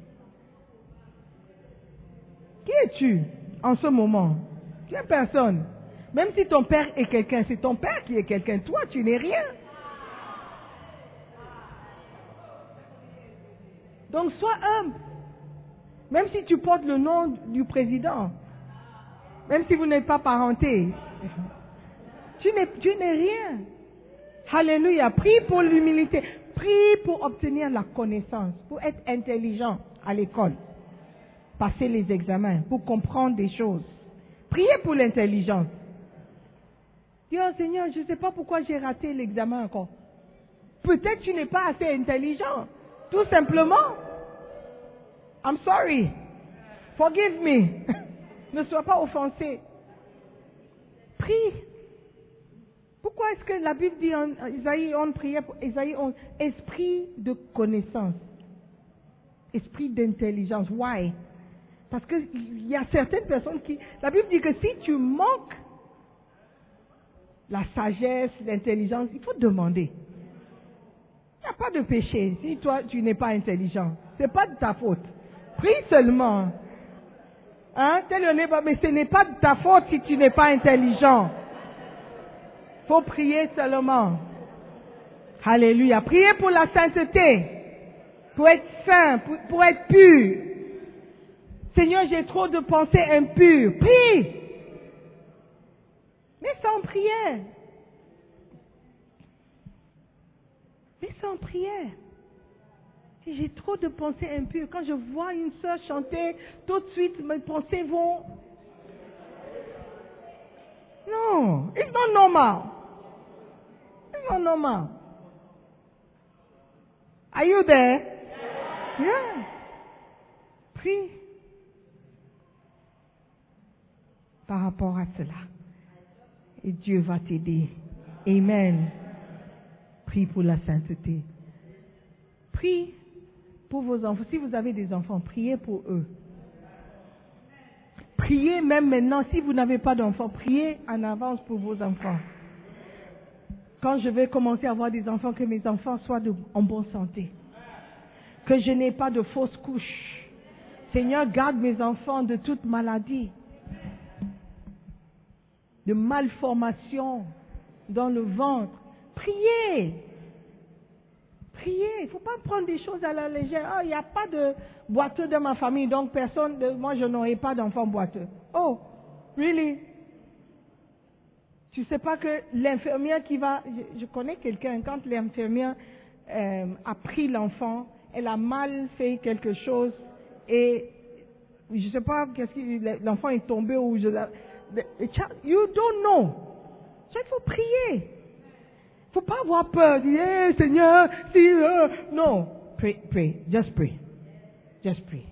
Qui es-tu en ce moment? Tu es personne. Même si ton père est quelqu'un, c'est ton père qui est quelqu'un. Toi, tu n'es rien. Donc sois humble. Même si tu portes le nom du président, même si vous n'êtes pas parenté, tu n'es, tu n'es rien. Alléluia. Prie pour l'humilité. Prie pour obtenir la connaissance, pour être intelligent à l'école. Passer les examens, pour comprendre des choses. Priez pour l'intelligence. Dis, oh Seigneur, je ne sais pas pourquoi j'ai raté l'examen encore. Peut-être tu n'es pas assez intelligent. Tout simplement. I'm sorry. Forgive me. ne sois pas offensé. Prie. Pourquoi est-ce que la Bible dit en Isaïe, on priait pour Isaïe 11, esprit de connaissance, esprit d'intelligence. Why? Parce qu'il y a certaines personnes qui, la Bible dit que si tu manques la sagesse, l'intelligence, il faut demander. Il n'y a pas de péché si toi tu n'es pas intelligent. C'est pas de ta faute. Prie seulement. Hein? Mais ce n'est pas de ta faute si tu n'es pas intelligent. Faut prier seulement. Alléluia. Priez pour la sainteté. Pour être saint, pour être pur. Seigneur, j'ai trop de pensées impures. Prie. Mais sans prière. Mais sans prière. J'ai trop de pensées impures. Quand je vois une soeur chanter, tout de suite mes pensées vont. Non, it's not normal. en ont marre. Are you there? Yeah. Prie par rapport à cela. Et Dieu va t'aider. Amen. Prie pour la sainteté. Prie pour vos enfants. Si vous avez des enfants, priez pour eux. Priez même maintenant, si vous n'avez pas d'enfants, priez en avance pour vos enfants. Quand je vais commencer à avoir des enfants, que mes enfants soient en bonne santé. Que je n'ai pas de fausses couches. Seigneur, garde mes enfants de toute maladie, de malformation dans le ventre. Priez. Priez. Il ne faut pas prendre des choses à la légère. Oh, il n'y a pas de boiteux dans ma famille, donc personne, moi je n'aurai pas d'enfant boiteux. Oh, really? Tu sais pas que l'infirmière qui va, je, connais quelqu'un, quand l'infirmière euh, a pris l'enfant, elle a mal fait quelque chose et je sais pas qu'est-ce que l'enfant est tombé ou je, the- child- you don't know. Il faut prier. Il faut pas avoir peur. Dire, Eh, Seigneur, si, euh, non. Pray, pray, just pray. Just pray.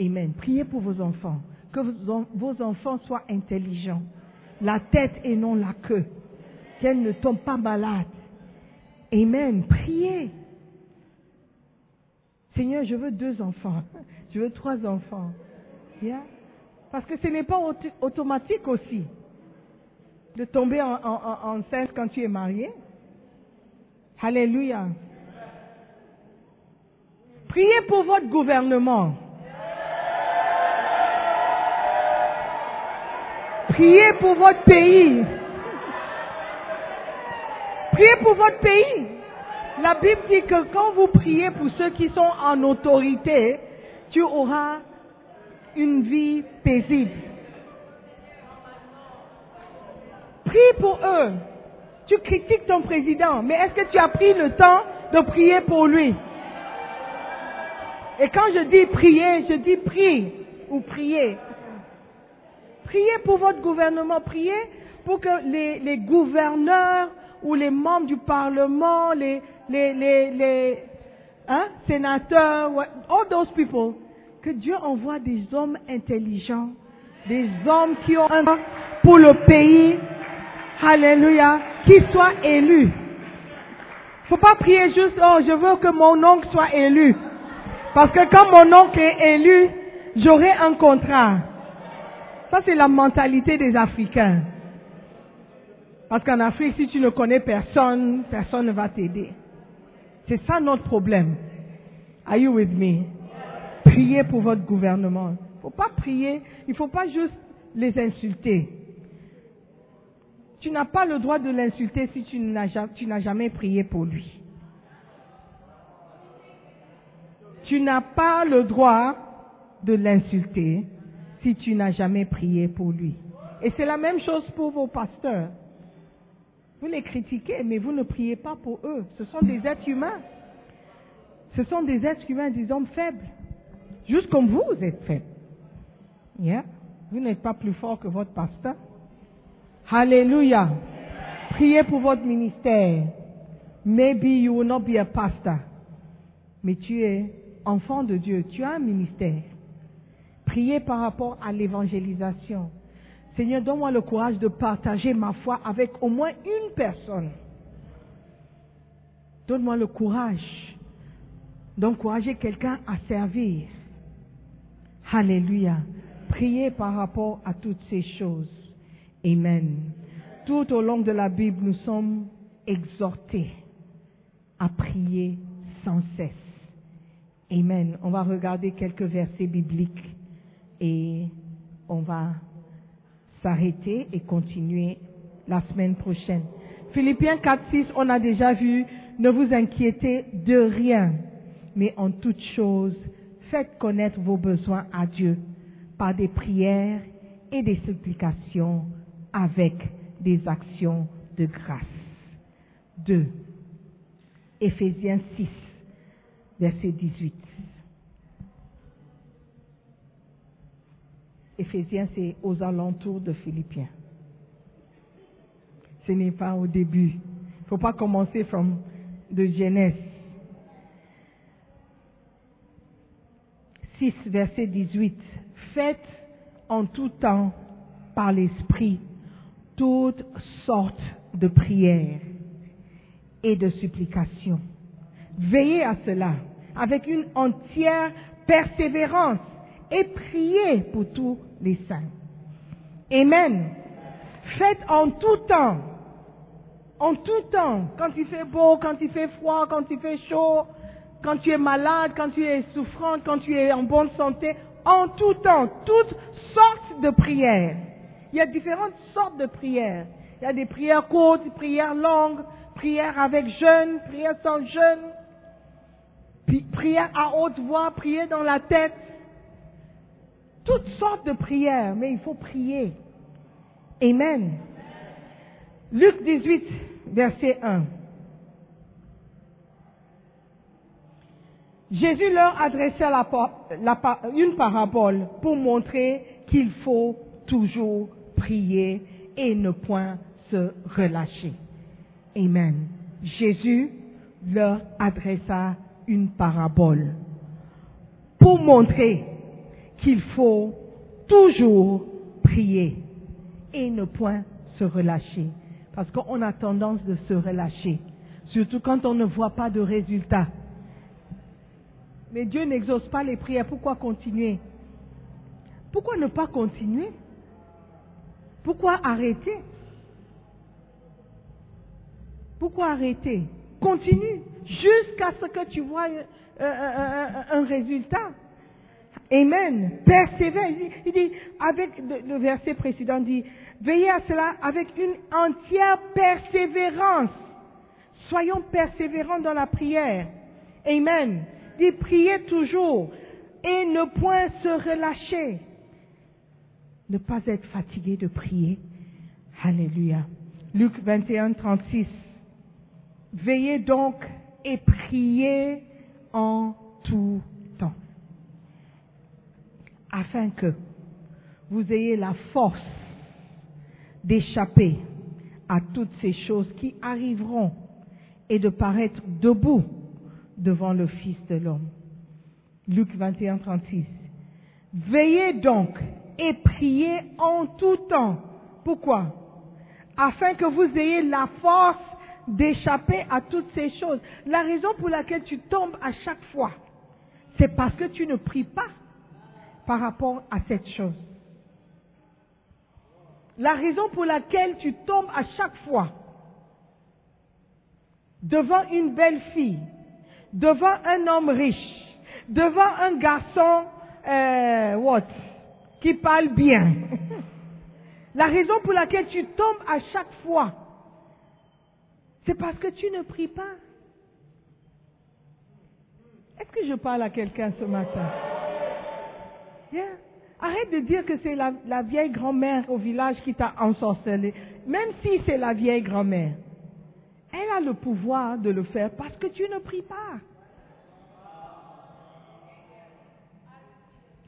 Amen. Priez pour vos enfants. Que vos enfants soient intelligents. La tête et non la queue. Qu'elles ne tombent pas malades. Amen. Priez. Seigneur, je veux deux enfants. Je veux trois enfants. Yeah? Parce que ce n'est pas auto- automatique aussi de tomber en, en- en- enceinte quand tu es marié. Alléluia. Priez pour votre gouvernement. Priez pour votre pays. Priez pour votre pays. La Bible dit que quand vous priez pour ceux qui sont en autorité, tu auras une vie paisible. Prie pour eux. Tu critiques ton président, mais est-ce que tu as pris le temps de prier pour lui? Et quand je dis prier, je dis prie ou prier. Priez pour votre gouvernement, priez pour que les, gouverneurs ou les membres du Parlement, les, hein, sénateurs, all those people, que Dieu envoie des hommes intelligents, des hommes qui ont un pour le pays, alléluia, qui soient élus. Faut pas prier juste, oh, je veux que mon oncle soit élu. Parce que quand mon oncle est élu, j'aurai un contrat. Ça, c'est la mentalité des Africains. Parce qu'en Afrique, si tu ne connais personne, personne ne va t'aider. C'est ça notre problème. Are you with me? Priez pour votre gouvernement. Il ne faut pas prier, il ne faut pas juste les insulter. Tu n'as pas le droit de l'insulter si tu n'as jamais prié pour lui. Tu n'as pas le droit de l'insulter si tu n'as jamais prié pour lui. Et c'est la même chose pour vos pasteurs. Vous les critiquez, mais vous ne priez pas pour eux. Ce sont des êtres humains. Ce sont des êtres humains, des hommes faibles. Juste comme vous, vous êtes faibles. Yeah? Vous n'êtes pas plus fort que votre pasteur. Alléluia. Priez pour votre ministère. Maybe you will not be a pastor. Mais tu es enfant de Dieu. Tu as un ministère. Priez par rapport à l'évangélisation. Seigneur, donne-moi le courage de partager ma foi avec au moins une personne. Donne-moi le courage d'encourager quelqu'un à servir. Alléluia. Priez par rapport à toutes ces choses. Amen. Tout au long de la Bible, nous sommes exhortés à prier sans cesse. Amen. On va regarder quelques versets bibliques et on va s'arrêter et continuer la semaine prochaine. Philippiens 4, 6, on a déjà vu, ne vous inquiétez de rien, mais en toute chose, faites connaître vos besoins à Dieu par des prières et des supplications avec des actions de grâce. 2. Éphésiens 6, verset 18. Éphésiens, c'est aux alentours de Philippiens. Ce n'est pas au début. Il ne faut pas commencer de Genèse. 6, verset 18. Faites en tout temps par l'Esprit toutes sortes de prières et de supplications. Veillez à cela avec une entière persévérance et priez pour tous les saints. Amen. Faites en tout temps, en tout temps, quand il fait beau, quand il fait froid, quand il fait chaud, quand tu es malade, quand tu es souffrant, quand tu es en bonne santé, en tout temps, toutes sortes de prières. Il y a différentes sortes de prières. Il y a des prières courtes, des prières longues, prières avec jeûne, prières sans jeûne, prières à haute voix, prières dans la tête. Toutes sortes de prières, mais il faut prier. Amen. Luc 18, verset 1. Jésus leur adressa la, la, une parabole pour montrer qu'il faut toujours prier et ne point se relâcher. Amen. Jésus leur adressa une parabole pour montrer qu'il faut toujours prier et ne point se relâcher. Parce qu'on a tendance de se relâcher, surtout quand on ne voit pas de résultats. Mais Dieu n'exauce pas les prières. Pourquoi continuer? Pourquoi ne pas continuer? Pourquoi arrêter? Pourquoi arrêter? Continue jusqu'à ce que tu vois euh, euh, euh, un résultat. Amen. Persévère. Il dit, avec le verset précédent dit, veillez à cela avec une entière persévérance. Soyons persévérants dans la prière. Amen. Dit, priez toujours et ne point se relâcher. Ne pas être fatigué de prier. Alléluia. Luc 21, 36. Veillez donc et priez en tout temps, afin que vous ayez la force d'échapper à toutes ces choses qui arriveront et de paraître debout devant le Fils de l'homme. Luc 21, 36. Veillez donc et priez en tout temps. Pourquoi? Afin que vous ayez la force d'échapper à toutes ces choses. La raison pour laquelle tu tombes à chaque fois, c'est parce que tu ne pries pas par rapport à cette chose. La raison pour laquelle tu tombes à chaque fois devant une belle fille, devant un homme riche, devant un garçon, euh, what, qui parle bien. La raison pour laquelle tu tombes à chaque fois, c'est parce que tu ne pries pas. Est-ce que je parle à quelqu'un ce matin? Arrête de dire que c'est la, la vieille grand-mère au village qui t'a ensorcelé. Même si c'est la vieille grand-mère, elle a le pouvoir de le faire parce que tu ne pries pas.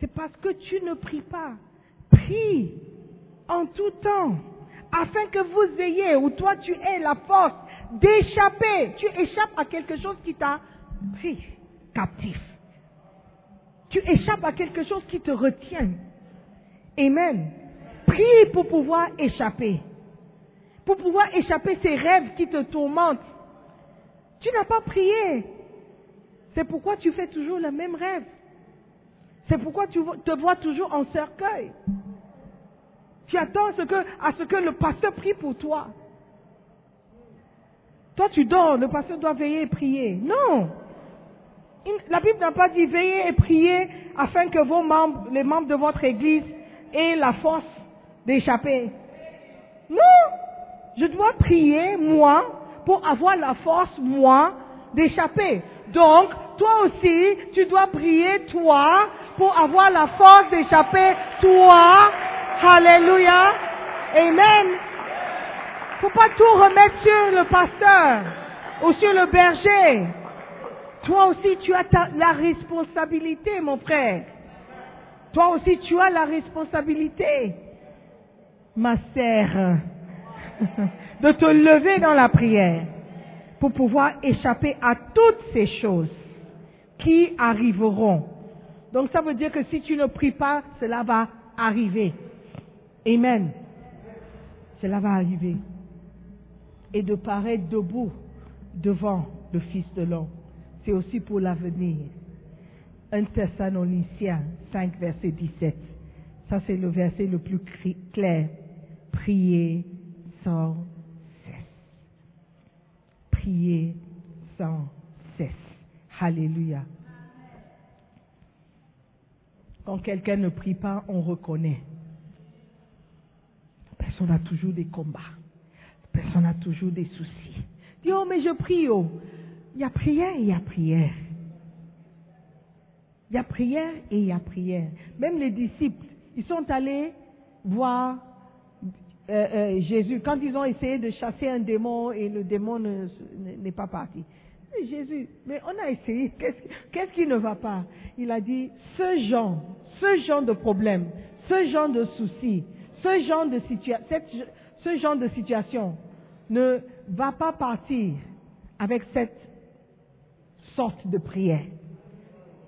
C'est parce que tu ne pries pas. Prie en tout temps, afin que vous ayez, ou toi tu aies la force d'échapper. Tu échappes à quelque chose qui t'a pris captif. Tu échappes à quelque chose qui te retient. Amen. Prie pour pouvoir échapper. Pour pouvoir échapper ces rêves qui te tourmentent. Tu n'as pas prié. C'est pourquoi tu fais toujours le même rêve. C'est pourquoi tu te vois toujours en cercueil. Tu attends à ce que le pasteur prie pour toi. Toi, tu dors, le pasteur doit veiller et prier. Non. La Bible n'a pas dit veiller et prier afin que vos membres, les membres de votre église aient la force d'échapper. Non. Je dois prier, moi, pour avoir la force, moi, d'échapper. Donc, toi aussi, tu dois prier, toi, pour avoir la force d'échapper, toi. Alléluia. Amen faut pas tout remettre sur le pasteur ou sur le berger. Toi aussi, tu as la responsabilité, mon frère. Toi aussi, tu as la responsabilité, ma sœur, de te lever dans la prière. pour pouvoir échapper à toutes ces choses qui arriveront. Donc ça veut dire que si tu ne pries pas, cela va arriver. Amen. Cela va arriver. Et de paraître debout devant le Fils de l'homme, c'est aussi pour l'avenir. 1 Thessaloniciens 5, verset 17. Ça, c'est le verset le plus clair. Priez sans cesse. Priez sans cesse. Alléluia. Quand quelqu'un ne prie pas, on reconnaît. La personne a toujours des combats. La personne a toujours des soucis. Dis, oh, mais je prie, oh. Il y a prière et il y a prière. Il y a prière et il y a prière. Même les disciples, ils sont allés voir euh, euh, Jésus quand ils ont essayé de chasser un démon et le démon ne- ne- n'est pas parti. Jésus, mais on a essayé, qu'est-ce qui ne va pas? Il a dit, ce genre, ce genre de problème, ce genre de souci, ce genre de, situa ce genre de situation ne va pas partir avec cette sorte de prière.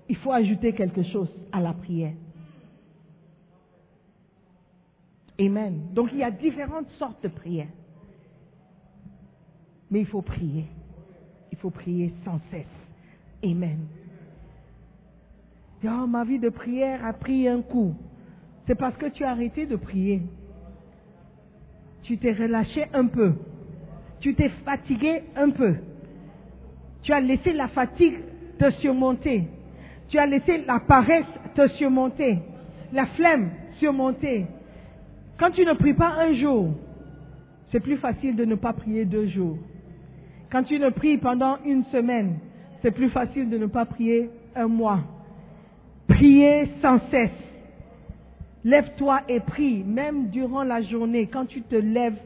Il faut ajouter quelque chose à la prière. Amen. Donc il y a différentes sortes de prières. Mais il faut prier. Il faut prier sans cesse. Amen. Oh, ma vie de prière a pris un coup. C'est parce que tu as arrêté de prier. Tu t'es relâché un peu. Tu t'es fatigué un peu. Tu as laissé la fatigue te surmonter. Tu as laissé la paresse te surmonter. La flemme surmonter. Quand tu ne pries pas un jour, c'est plus facile de ne pas prier deux jours. Quand tu ne pries pendant une semaine, c'est plus facile de ne pas prier un mois. Priez sans cesse. Lève-toi et prie, même durant la journée, quand tu te lèves,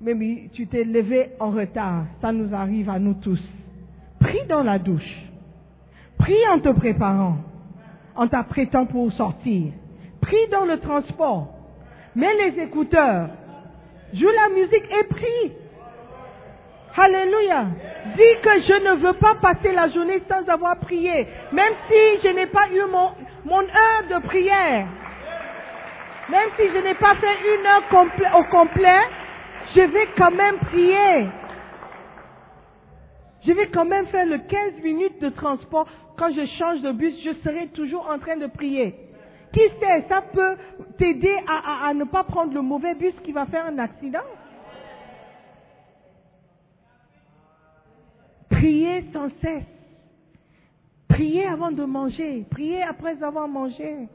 même tu t'es levé en retard, ça nous arrive à nous tous. Prie dans la douche. Prie en te préparant, en t'apprêtant pour sortir. Prie dans le transport. Mets les écouteurs. Joue la musique et prie. Alléluia. Dis que je ne veux pas passer la journée sans avoir prié, même si je n'ai pas eu mon, heure de prière. Même si je n'ai pas fait une heure au complet, je vais quand même prier. Je vais quand même faire le 15 minutes de transport. Quand je change de bus, je serai toujours en train de prier. Qui sait, ça peut t'aider à, ne pas prendre le mauvais bus qui va faire un accident. Priez sans cesse. Priez avant de manger. Priez après avoir mangé.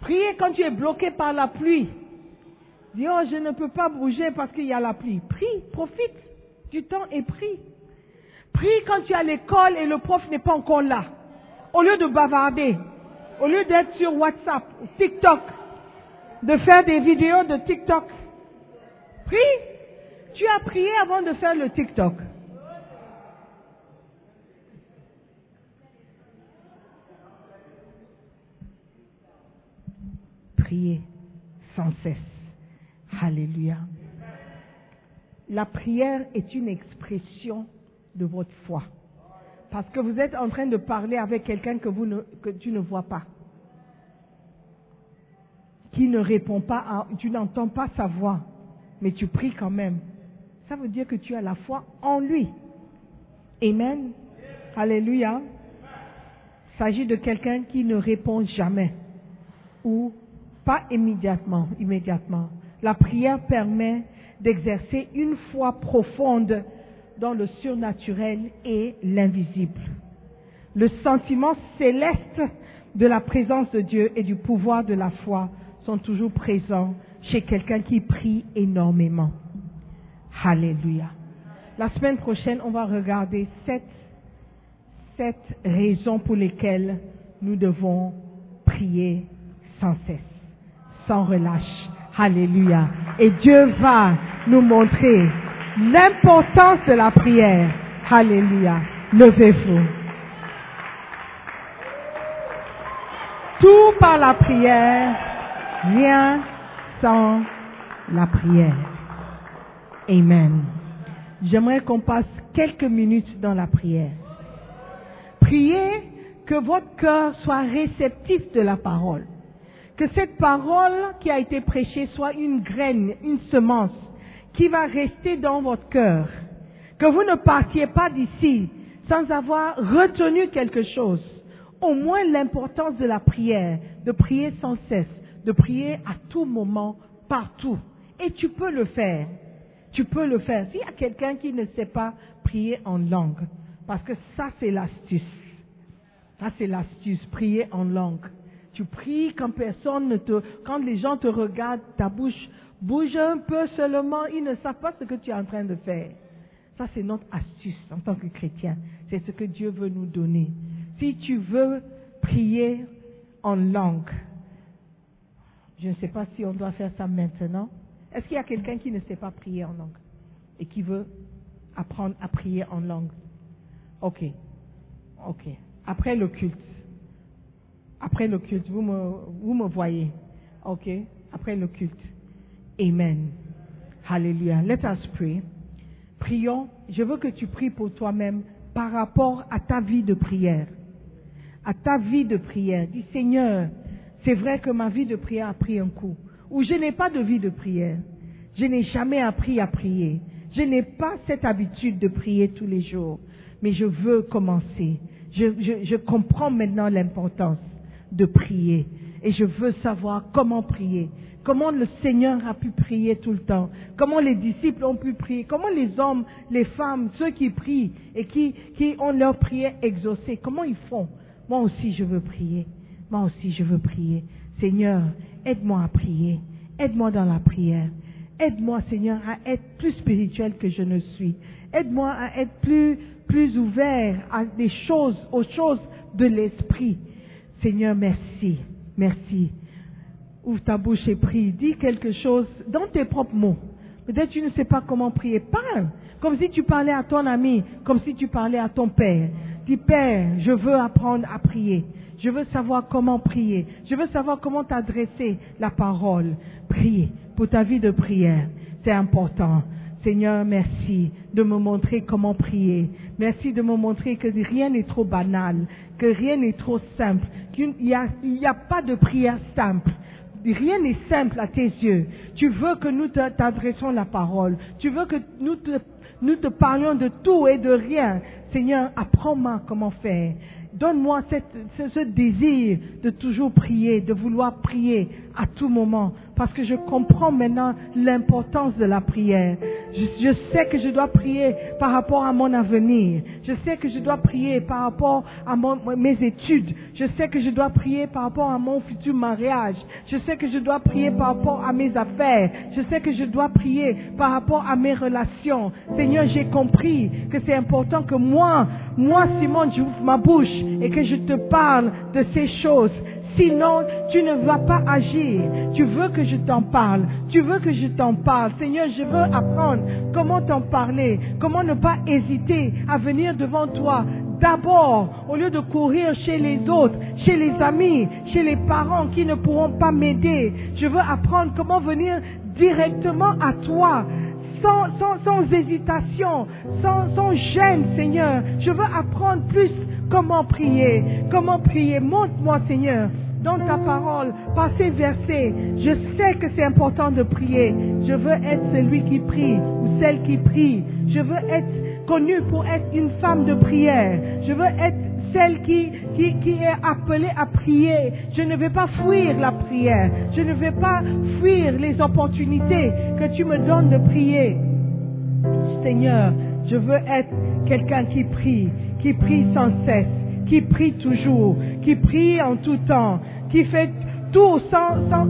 Priez quand tu es bloqué par la pluie. Dis, oh, je ne peux pas bouger parce qu'il y a la pluie. Prie, profite du temps et prie. Prie quand tu es à l'école et le prof n'est pas encore là. Au lieu de bavarder, au lieu d'être sur WhatsApp, TikTok, de faire des vidéos de TikTok. Prie. Tu as prié avant de faire le TikTok. Priez sans cesse. Alléluia. La prière est une expression de votre foi. Parce que vous êtes en train de parler avec quelqu'un que, vous ne, que tu ne vois pas. Qui ne répond pas, à, tu n'entends pas sa voix, mais tu pries quand même. Ça veut dire que tu as la foi en lui. Amen. Alléluia. Il s'agit de quelqu'un qui ne répond jamais ou pas immédiatement, immédiatement. La prière permet d'exercer une foi profonde dans le surnaturel et l'invisible. Le sentiment céleste de la présence de Dieu et du pouvoir de la foi sont toujours présents chez quelqu'un qui prie énormément. Alléluia. La semaine prochaine, on va regarder sept, sept raisons pour lesquelles nous devons prier sans cesse, sans relâche. Alléluia. Et Dieu va nous montrer l'importance de la prière. Alléluia. Levez-vous. Tout par la prière, rien sans la prière. Amen. J'aimerais qu'on passe quelques minutes dans la prière. Priez que votre cœur soit réceptif de la parole. Que cette parole qui a été prêchée soit une graine, une semence qui va rester dans votre cœur. Que vous ne partiez pas d'ici sans avoir retenu quelque chose. Au moins l'importance de la prière, de prier sans cesse, de prier à tout moment, partout. Et tu peux le faire. Tu peux le faire. S'il y a quelqu'un qui ne sait pas prier en langue, parce que ça c'est l'astuce. Ça c'est l'astuce, prier en langue. Tu pries quand personne ne te, quand les gens te regardent, ta bouche bouge un peu seulement, ils ne savent pas ce que tu es en train de faire. Ça c'est notre astuce en tant que chrétien. C'est ce que Dieu veut nous donner. Si tu veux prier en langue, je ne sais pas si on doit faire ça maintenant. Est-ce qu'il y a quelqu'un qui ne sait pas prier en langue et qui veut apprendre à prier en langue? Ok. Ok. Après le culte. Après le culte, vous me, vous me voyez. Ok. Après le culte. Amen. Hallelujah. Let us pray. Prions. Je veux que tu pries pour toi-même par rapport à ta vie de prière. À ta vie de prière. Dis Seigneur, c'est vrai que ma vie de prière a pris un coup. Ou je n'ai pas de vie de prière. Je n'ai jamais appris à prier. Je n'ai pas cette habitude de prier tous les jours. Mais je veux commencer. Je, comprends maintenant l'importance de prier. Et je veux savoir comment prier. Comment le Seigneur a pu prier tout le temps? Comment les disciples ont pu prier? Comment les hommes, les femmes, ceux qui prient et qui, qui ont leur prière exaucée. Comment ils font? Moi aussi je veux prier. Moi aussi je veux prier. Seigneur, aide-moi à prier. Aide-moi dans la prière. Aide-moi, Seigneur, à être plus spirituel que je ne suis. Aide-moi à être plus, plus ouvert à des choses, aux choses de l'esprit. Seigneur, merci. Merci. Ouvre ta bouche et prie. Dis quelque chose dans tes propres mots. Peut-être tu ne sais pas comment prier. Parle. Comme si tu parlais à ton ami, comme si tu parlais à ton père. Dis, Père, je veux apprendre à prier. Je veux savoir comment prier. Je veux savoir comment t'adresser la parole. Prier pour ta vie de prière. C'est important. Seigneur, merci de me montrer comment prier. Merci de me montrer que rien n'est trop banal, que rien n'est trop simple, qu'il n'y a pas de prière simple. Rien n'est simple à tes yeux. Tu veux que nous t'adressions la parole. Tu veux que nous te, parlions de tout et de rien. Seigneur, apprends-moi comment faire. Donne-moi ce désir de toujours prier, de vouloir prier à tout moment. Parce que je comprends maintenant l'importance de la prière. Je, sais que je dois prier par rapport à mon avenir. Je sais que je dois prier par rapport à mes études. Je sais que je dois prier par rapport à mon futur mariage. Je sais que je dois prier par rapport à mes affaires. Je sais que je dois prier par rapport à mes relations. Seigneur, j'ai compris que c'est important que moi, moi, Simon, j'ouvre ma bouche et que je te parle de ces choses. Sinon, tu ne vas pas agir. Tu veux que je t'en parle. Tu veux que je t'en parle. Seigneur, je veux apprendre comment t'en parler. Comment ne pas hésiter à venir devant toi. D'abord, au lieu de courir chez les autres, chez les amis, chez les parents qui ne pourront pas m'aider, je veux apprendre comment venir directement à toi sans, sans, hésitation, sans, sans gêne, Seigneur. Je veux apprendre plus comment prier, comment prier. Montre-moi, Seigneur, dans ta parole, par ces versets. Je sais que c'est important de prier. Je veux être celui qui prie ou celle qui prie. Je veux être connue pour être une femme de prière. Je veux être celle qui, qui, qui est appelée à prier. Je ne vais pas fuir la prière. Je ne vais pas fuir les opportunités que tu me donnes de prier. Seigneur, je veux être quelqu'un qui prie, qui prie sans cesse, qui prie toujours, qui prie en tout temps, qui fait tout sans,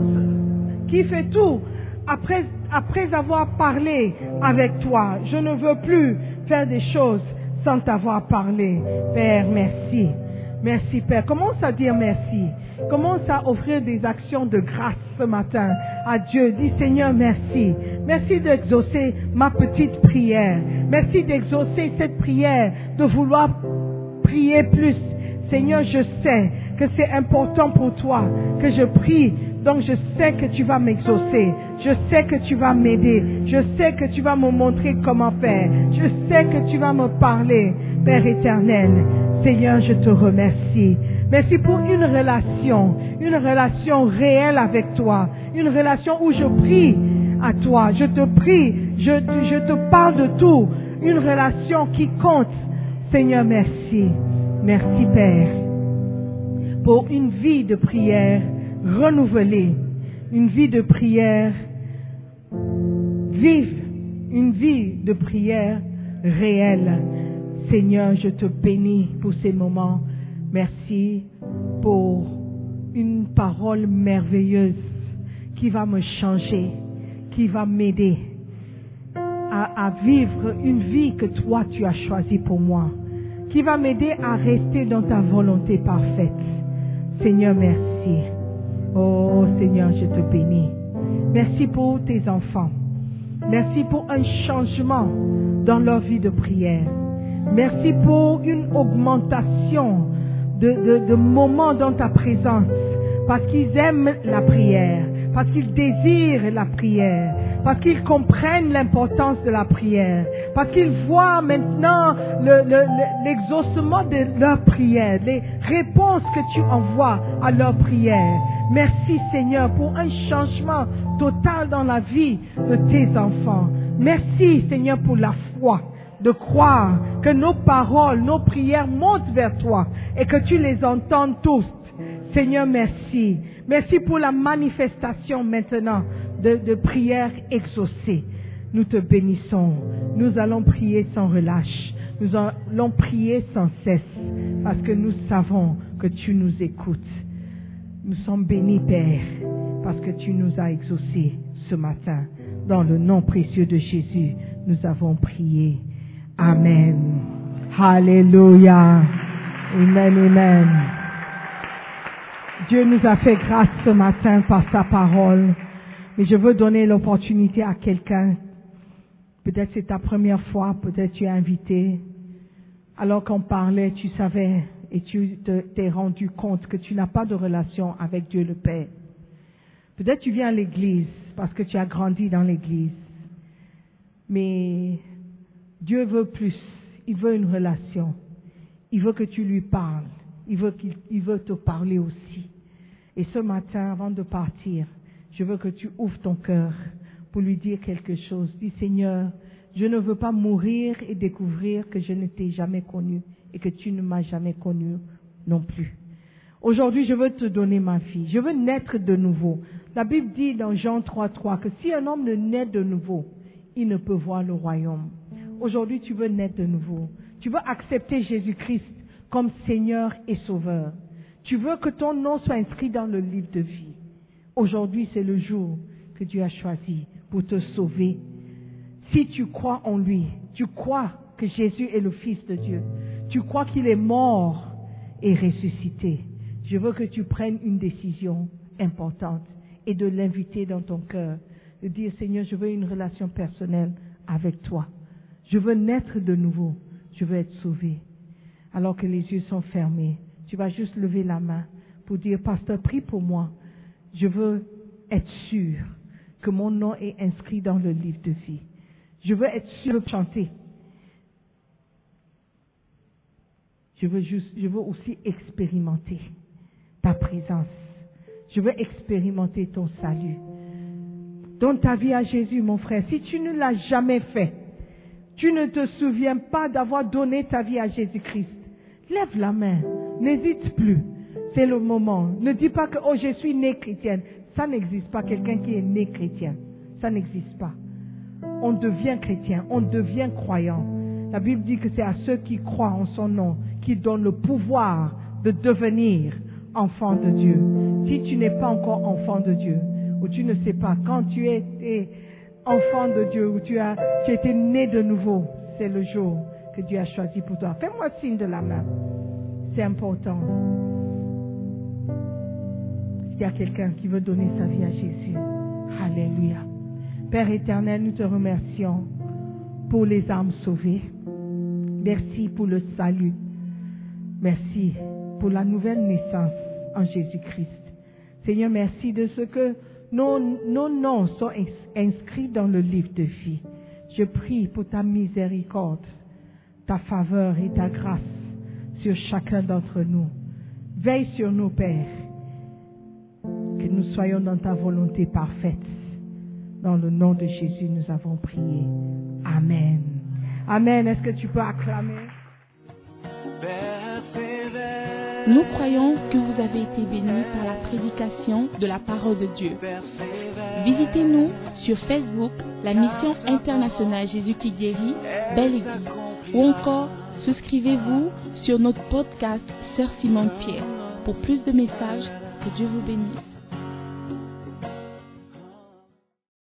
qui fait tout après, après avoir parlé avec toi. Je ne veux plus faire des choses sans t'avoir parlé. Père, merci. Merci, Père. Commence à dire merci. Commence à offrir des actions de grâce ce matin à Dieu. Dis Seigneur, merci. Merci d'exaucer ma petite prière. Merci d'exaucer cette prière, de vouloir prier plus. Seigneur, je sais que c'est important pour toi que je prie Donc je sais que tu vas m'exaucer. Je sais que tu vas m'aider. Je sais que tu vas me montrer comment faire. Je sais que tu vas me parler, Père éternel. Seigneur, je te remercie. Merci pour une relation, une relation réelle avec toi, une relation où je prie à toi, je te prie, je, je te parle de tout, une relation qui compte. Seigneur, merci. Merci Père pour une vie de prière renouvelée, une vie de prière vive, une vie de prière réelle. Seigneur, je te bénis pour ces moments. Merci pour une parole merveilleuse qui va me changer, qui va m'aider à, vivre une vie que toi tu as choisie pour moi, qui va m'aider à rester dans ta volonté parfaite. Seigneur, merci. Oh Seigneur, je te bénis. Merci pour tes enfants. Merci pour un changement dans leur vie de prière. Merci pour une augmentation de, de, de moments dans ta présence. Parce qu'ils aiment la prière. Parce qu'ils désirent la prière. Parce qu'ils comprennent l'importance de la prière. Parce qu'ils voient maintenant le- le- le- l'exaucement de leur prière. Les réponses que tu envoies à leur prière. Merci Seigneur pour un changement total dans la vie de tes enfants. Merci Seigneur pour la foi de croire que nos paroles, nos prières montent vers toi et que tu les entends tous. Seigneur, merci. Merci pour la manifestation maintenant de, prières exaucées. Nous te bénissons. Nous allons prier sans relâche. Nous allons prier sans cesse parce que nous savons que tu nous écoutes. Nous sommes bénis, Père, parce que tu nous as exaucés ce matin. Dans le nom précieux de Jésus, nous avons prié. Amen. Alléluia. Amen, amen. Dieu nous a fait grâce ce matin par sa parole. Mais je veux donner l'opportunité à quelqu'un. Peut-être c'est ta première fois, peut-être tu es invité. Alors qu'on parlait, tu savais et tu te- t'es rendu compte que tu n'as pas de relation avec Dieu le Père. Peut-être tu viens à l'église parce que tu as grandi dans l'église. Mais Dieu veut plus. Il veut une relation. Il veut que tu lui parles. Il veut, qu'il il veut te parler aussi. Et ce matin, avant de partir, je veux que tu ouvres ton cœur pour lui dire quelque chose. Dis Seigneur, je ne veux pas mourir et découvrir que je ne t'ai jamais connu et que tu ne m'as jamais connu non plus. Aujourd'hui, je veux te donner ma vie. Je veux naître de nouveau. La Bible dit dans Jean 3.3 que si un homme ne naît de nouveau, il ne peut voir le royaume. Aujourd'hui, tu veux naître de nouveau. Tu veux accepter Jésus-Christ comme Seigneur et Sauveur. Tu veux que ton nom soit inscrit dans le livre de vie. Aujourd'hui, c'est le jour que Dieu a choisi pour te sauver. Si tu crois en lui, tu crois que Jésus est le Fils de Dieu, tu crois qu'il est mort et ressuscité, je veux que tu prennes une décision importante et de l'inviter dans ton cœur, de dire Seigneur, je veux une relation personnelle avec toi. Je veux naître de nouveau, je veux être sauvé. Alors que les yeux sont fermés, tu vas juste lever la main pour dire Pasteur, prie pour moi. Je veux être sûr que mon nom est inscrit dans le livre de vie. Je veux être sûr de chanter. Je veux juste, je veux aussi expérimenter ta présence. Je veux expérimenter ton salut. Donne ta vie à Jésus, mon frère. Si tu ne l'as jamais fait, tu ne te souviens pas d'avoir donné ta vie à Jésus-Christ, lève la main. N'hésite plus. C'est le moment. Ne dis pas que, oh, je suis né chrétienne. Ça n'existe pas, quelqu'un qui est né chrétien. Ça n'existe pas. On devient chrétien, on devient croyant. La Bible dit que c'est à ceux qui croient en son nom qui donne le pouvoir de devenir enfant de Dieu. Si tu n'es pas encore enfant de Dieu, ou tu ne sais pas, quand tu es enfant de Dieu, ou tu as, tu as été né de nouveau, c'est le jour que Dieu a choisi pour toi. Fais-moi signe de la main. C'est important. S'il y a quelqu'un qui veut donner sa vie à Jésus, Alléluia. Père éternel, nous te remercions pour les âmes sauvées. Merci pour le salut. Merci pour la nouvelle naissance en Jésus-Christ. Seigneur, merci de ce que nos, nos noms sont ins- inscrits dans le livre de vie. Je prie pour ta miséricorde, ta faveur et ta grâce sur chacun d'entre nous. Veille sur nous, Père, que nous soyons dans ta volonté parfaite. Dans le nom de Jésus, nous avons prié. Amen. Amen. Est-ce que tu peux acclamer? Nous croyons que vous avez été bénis par la prédication de la parole de Dieu. Visitez-nous sur Facebook, la mission internationale Jésus qui guérit, Belle Église. Ou encore, souscrivez-vous sur notre podcast Sœur Simone Pierre. Pour plus de messages, que Dieu vous bénisse.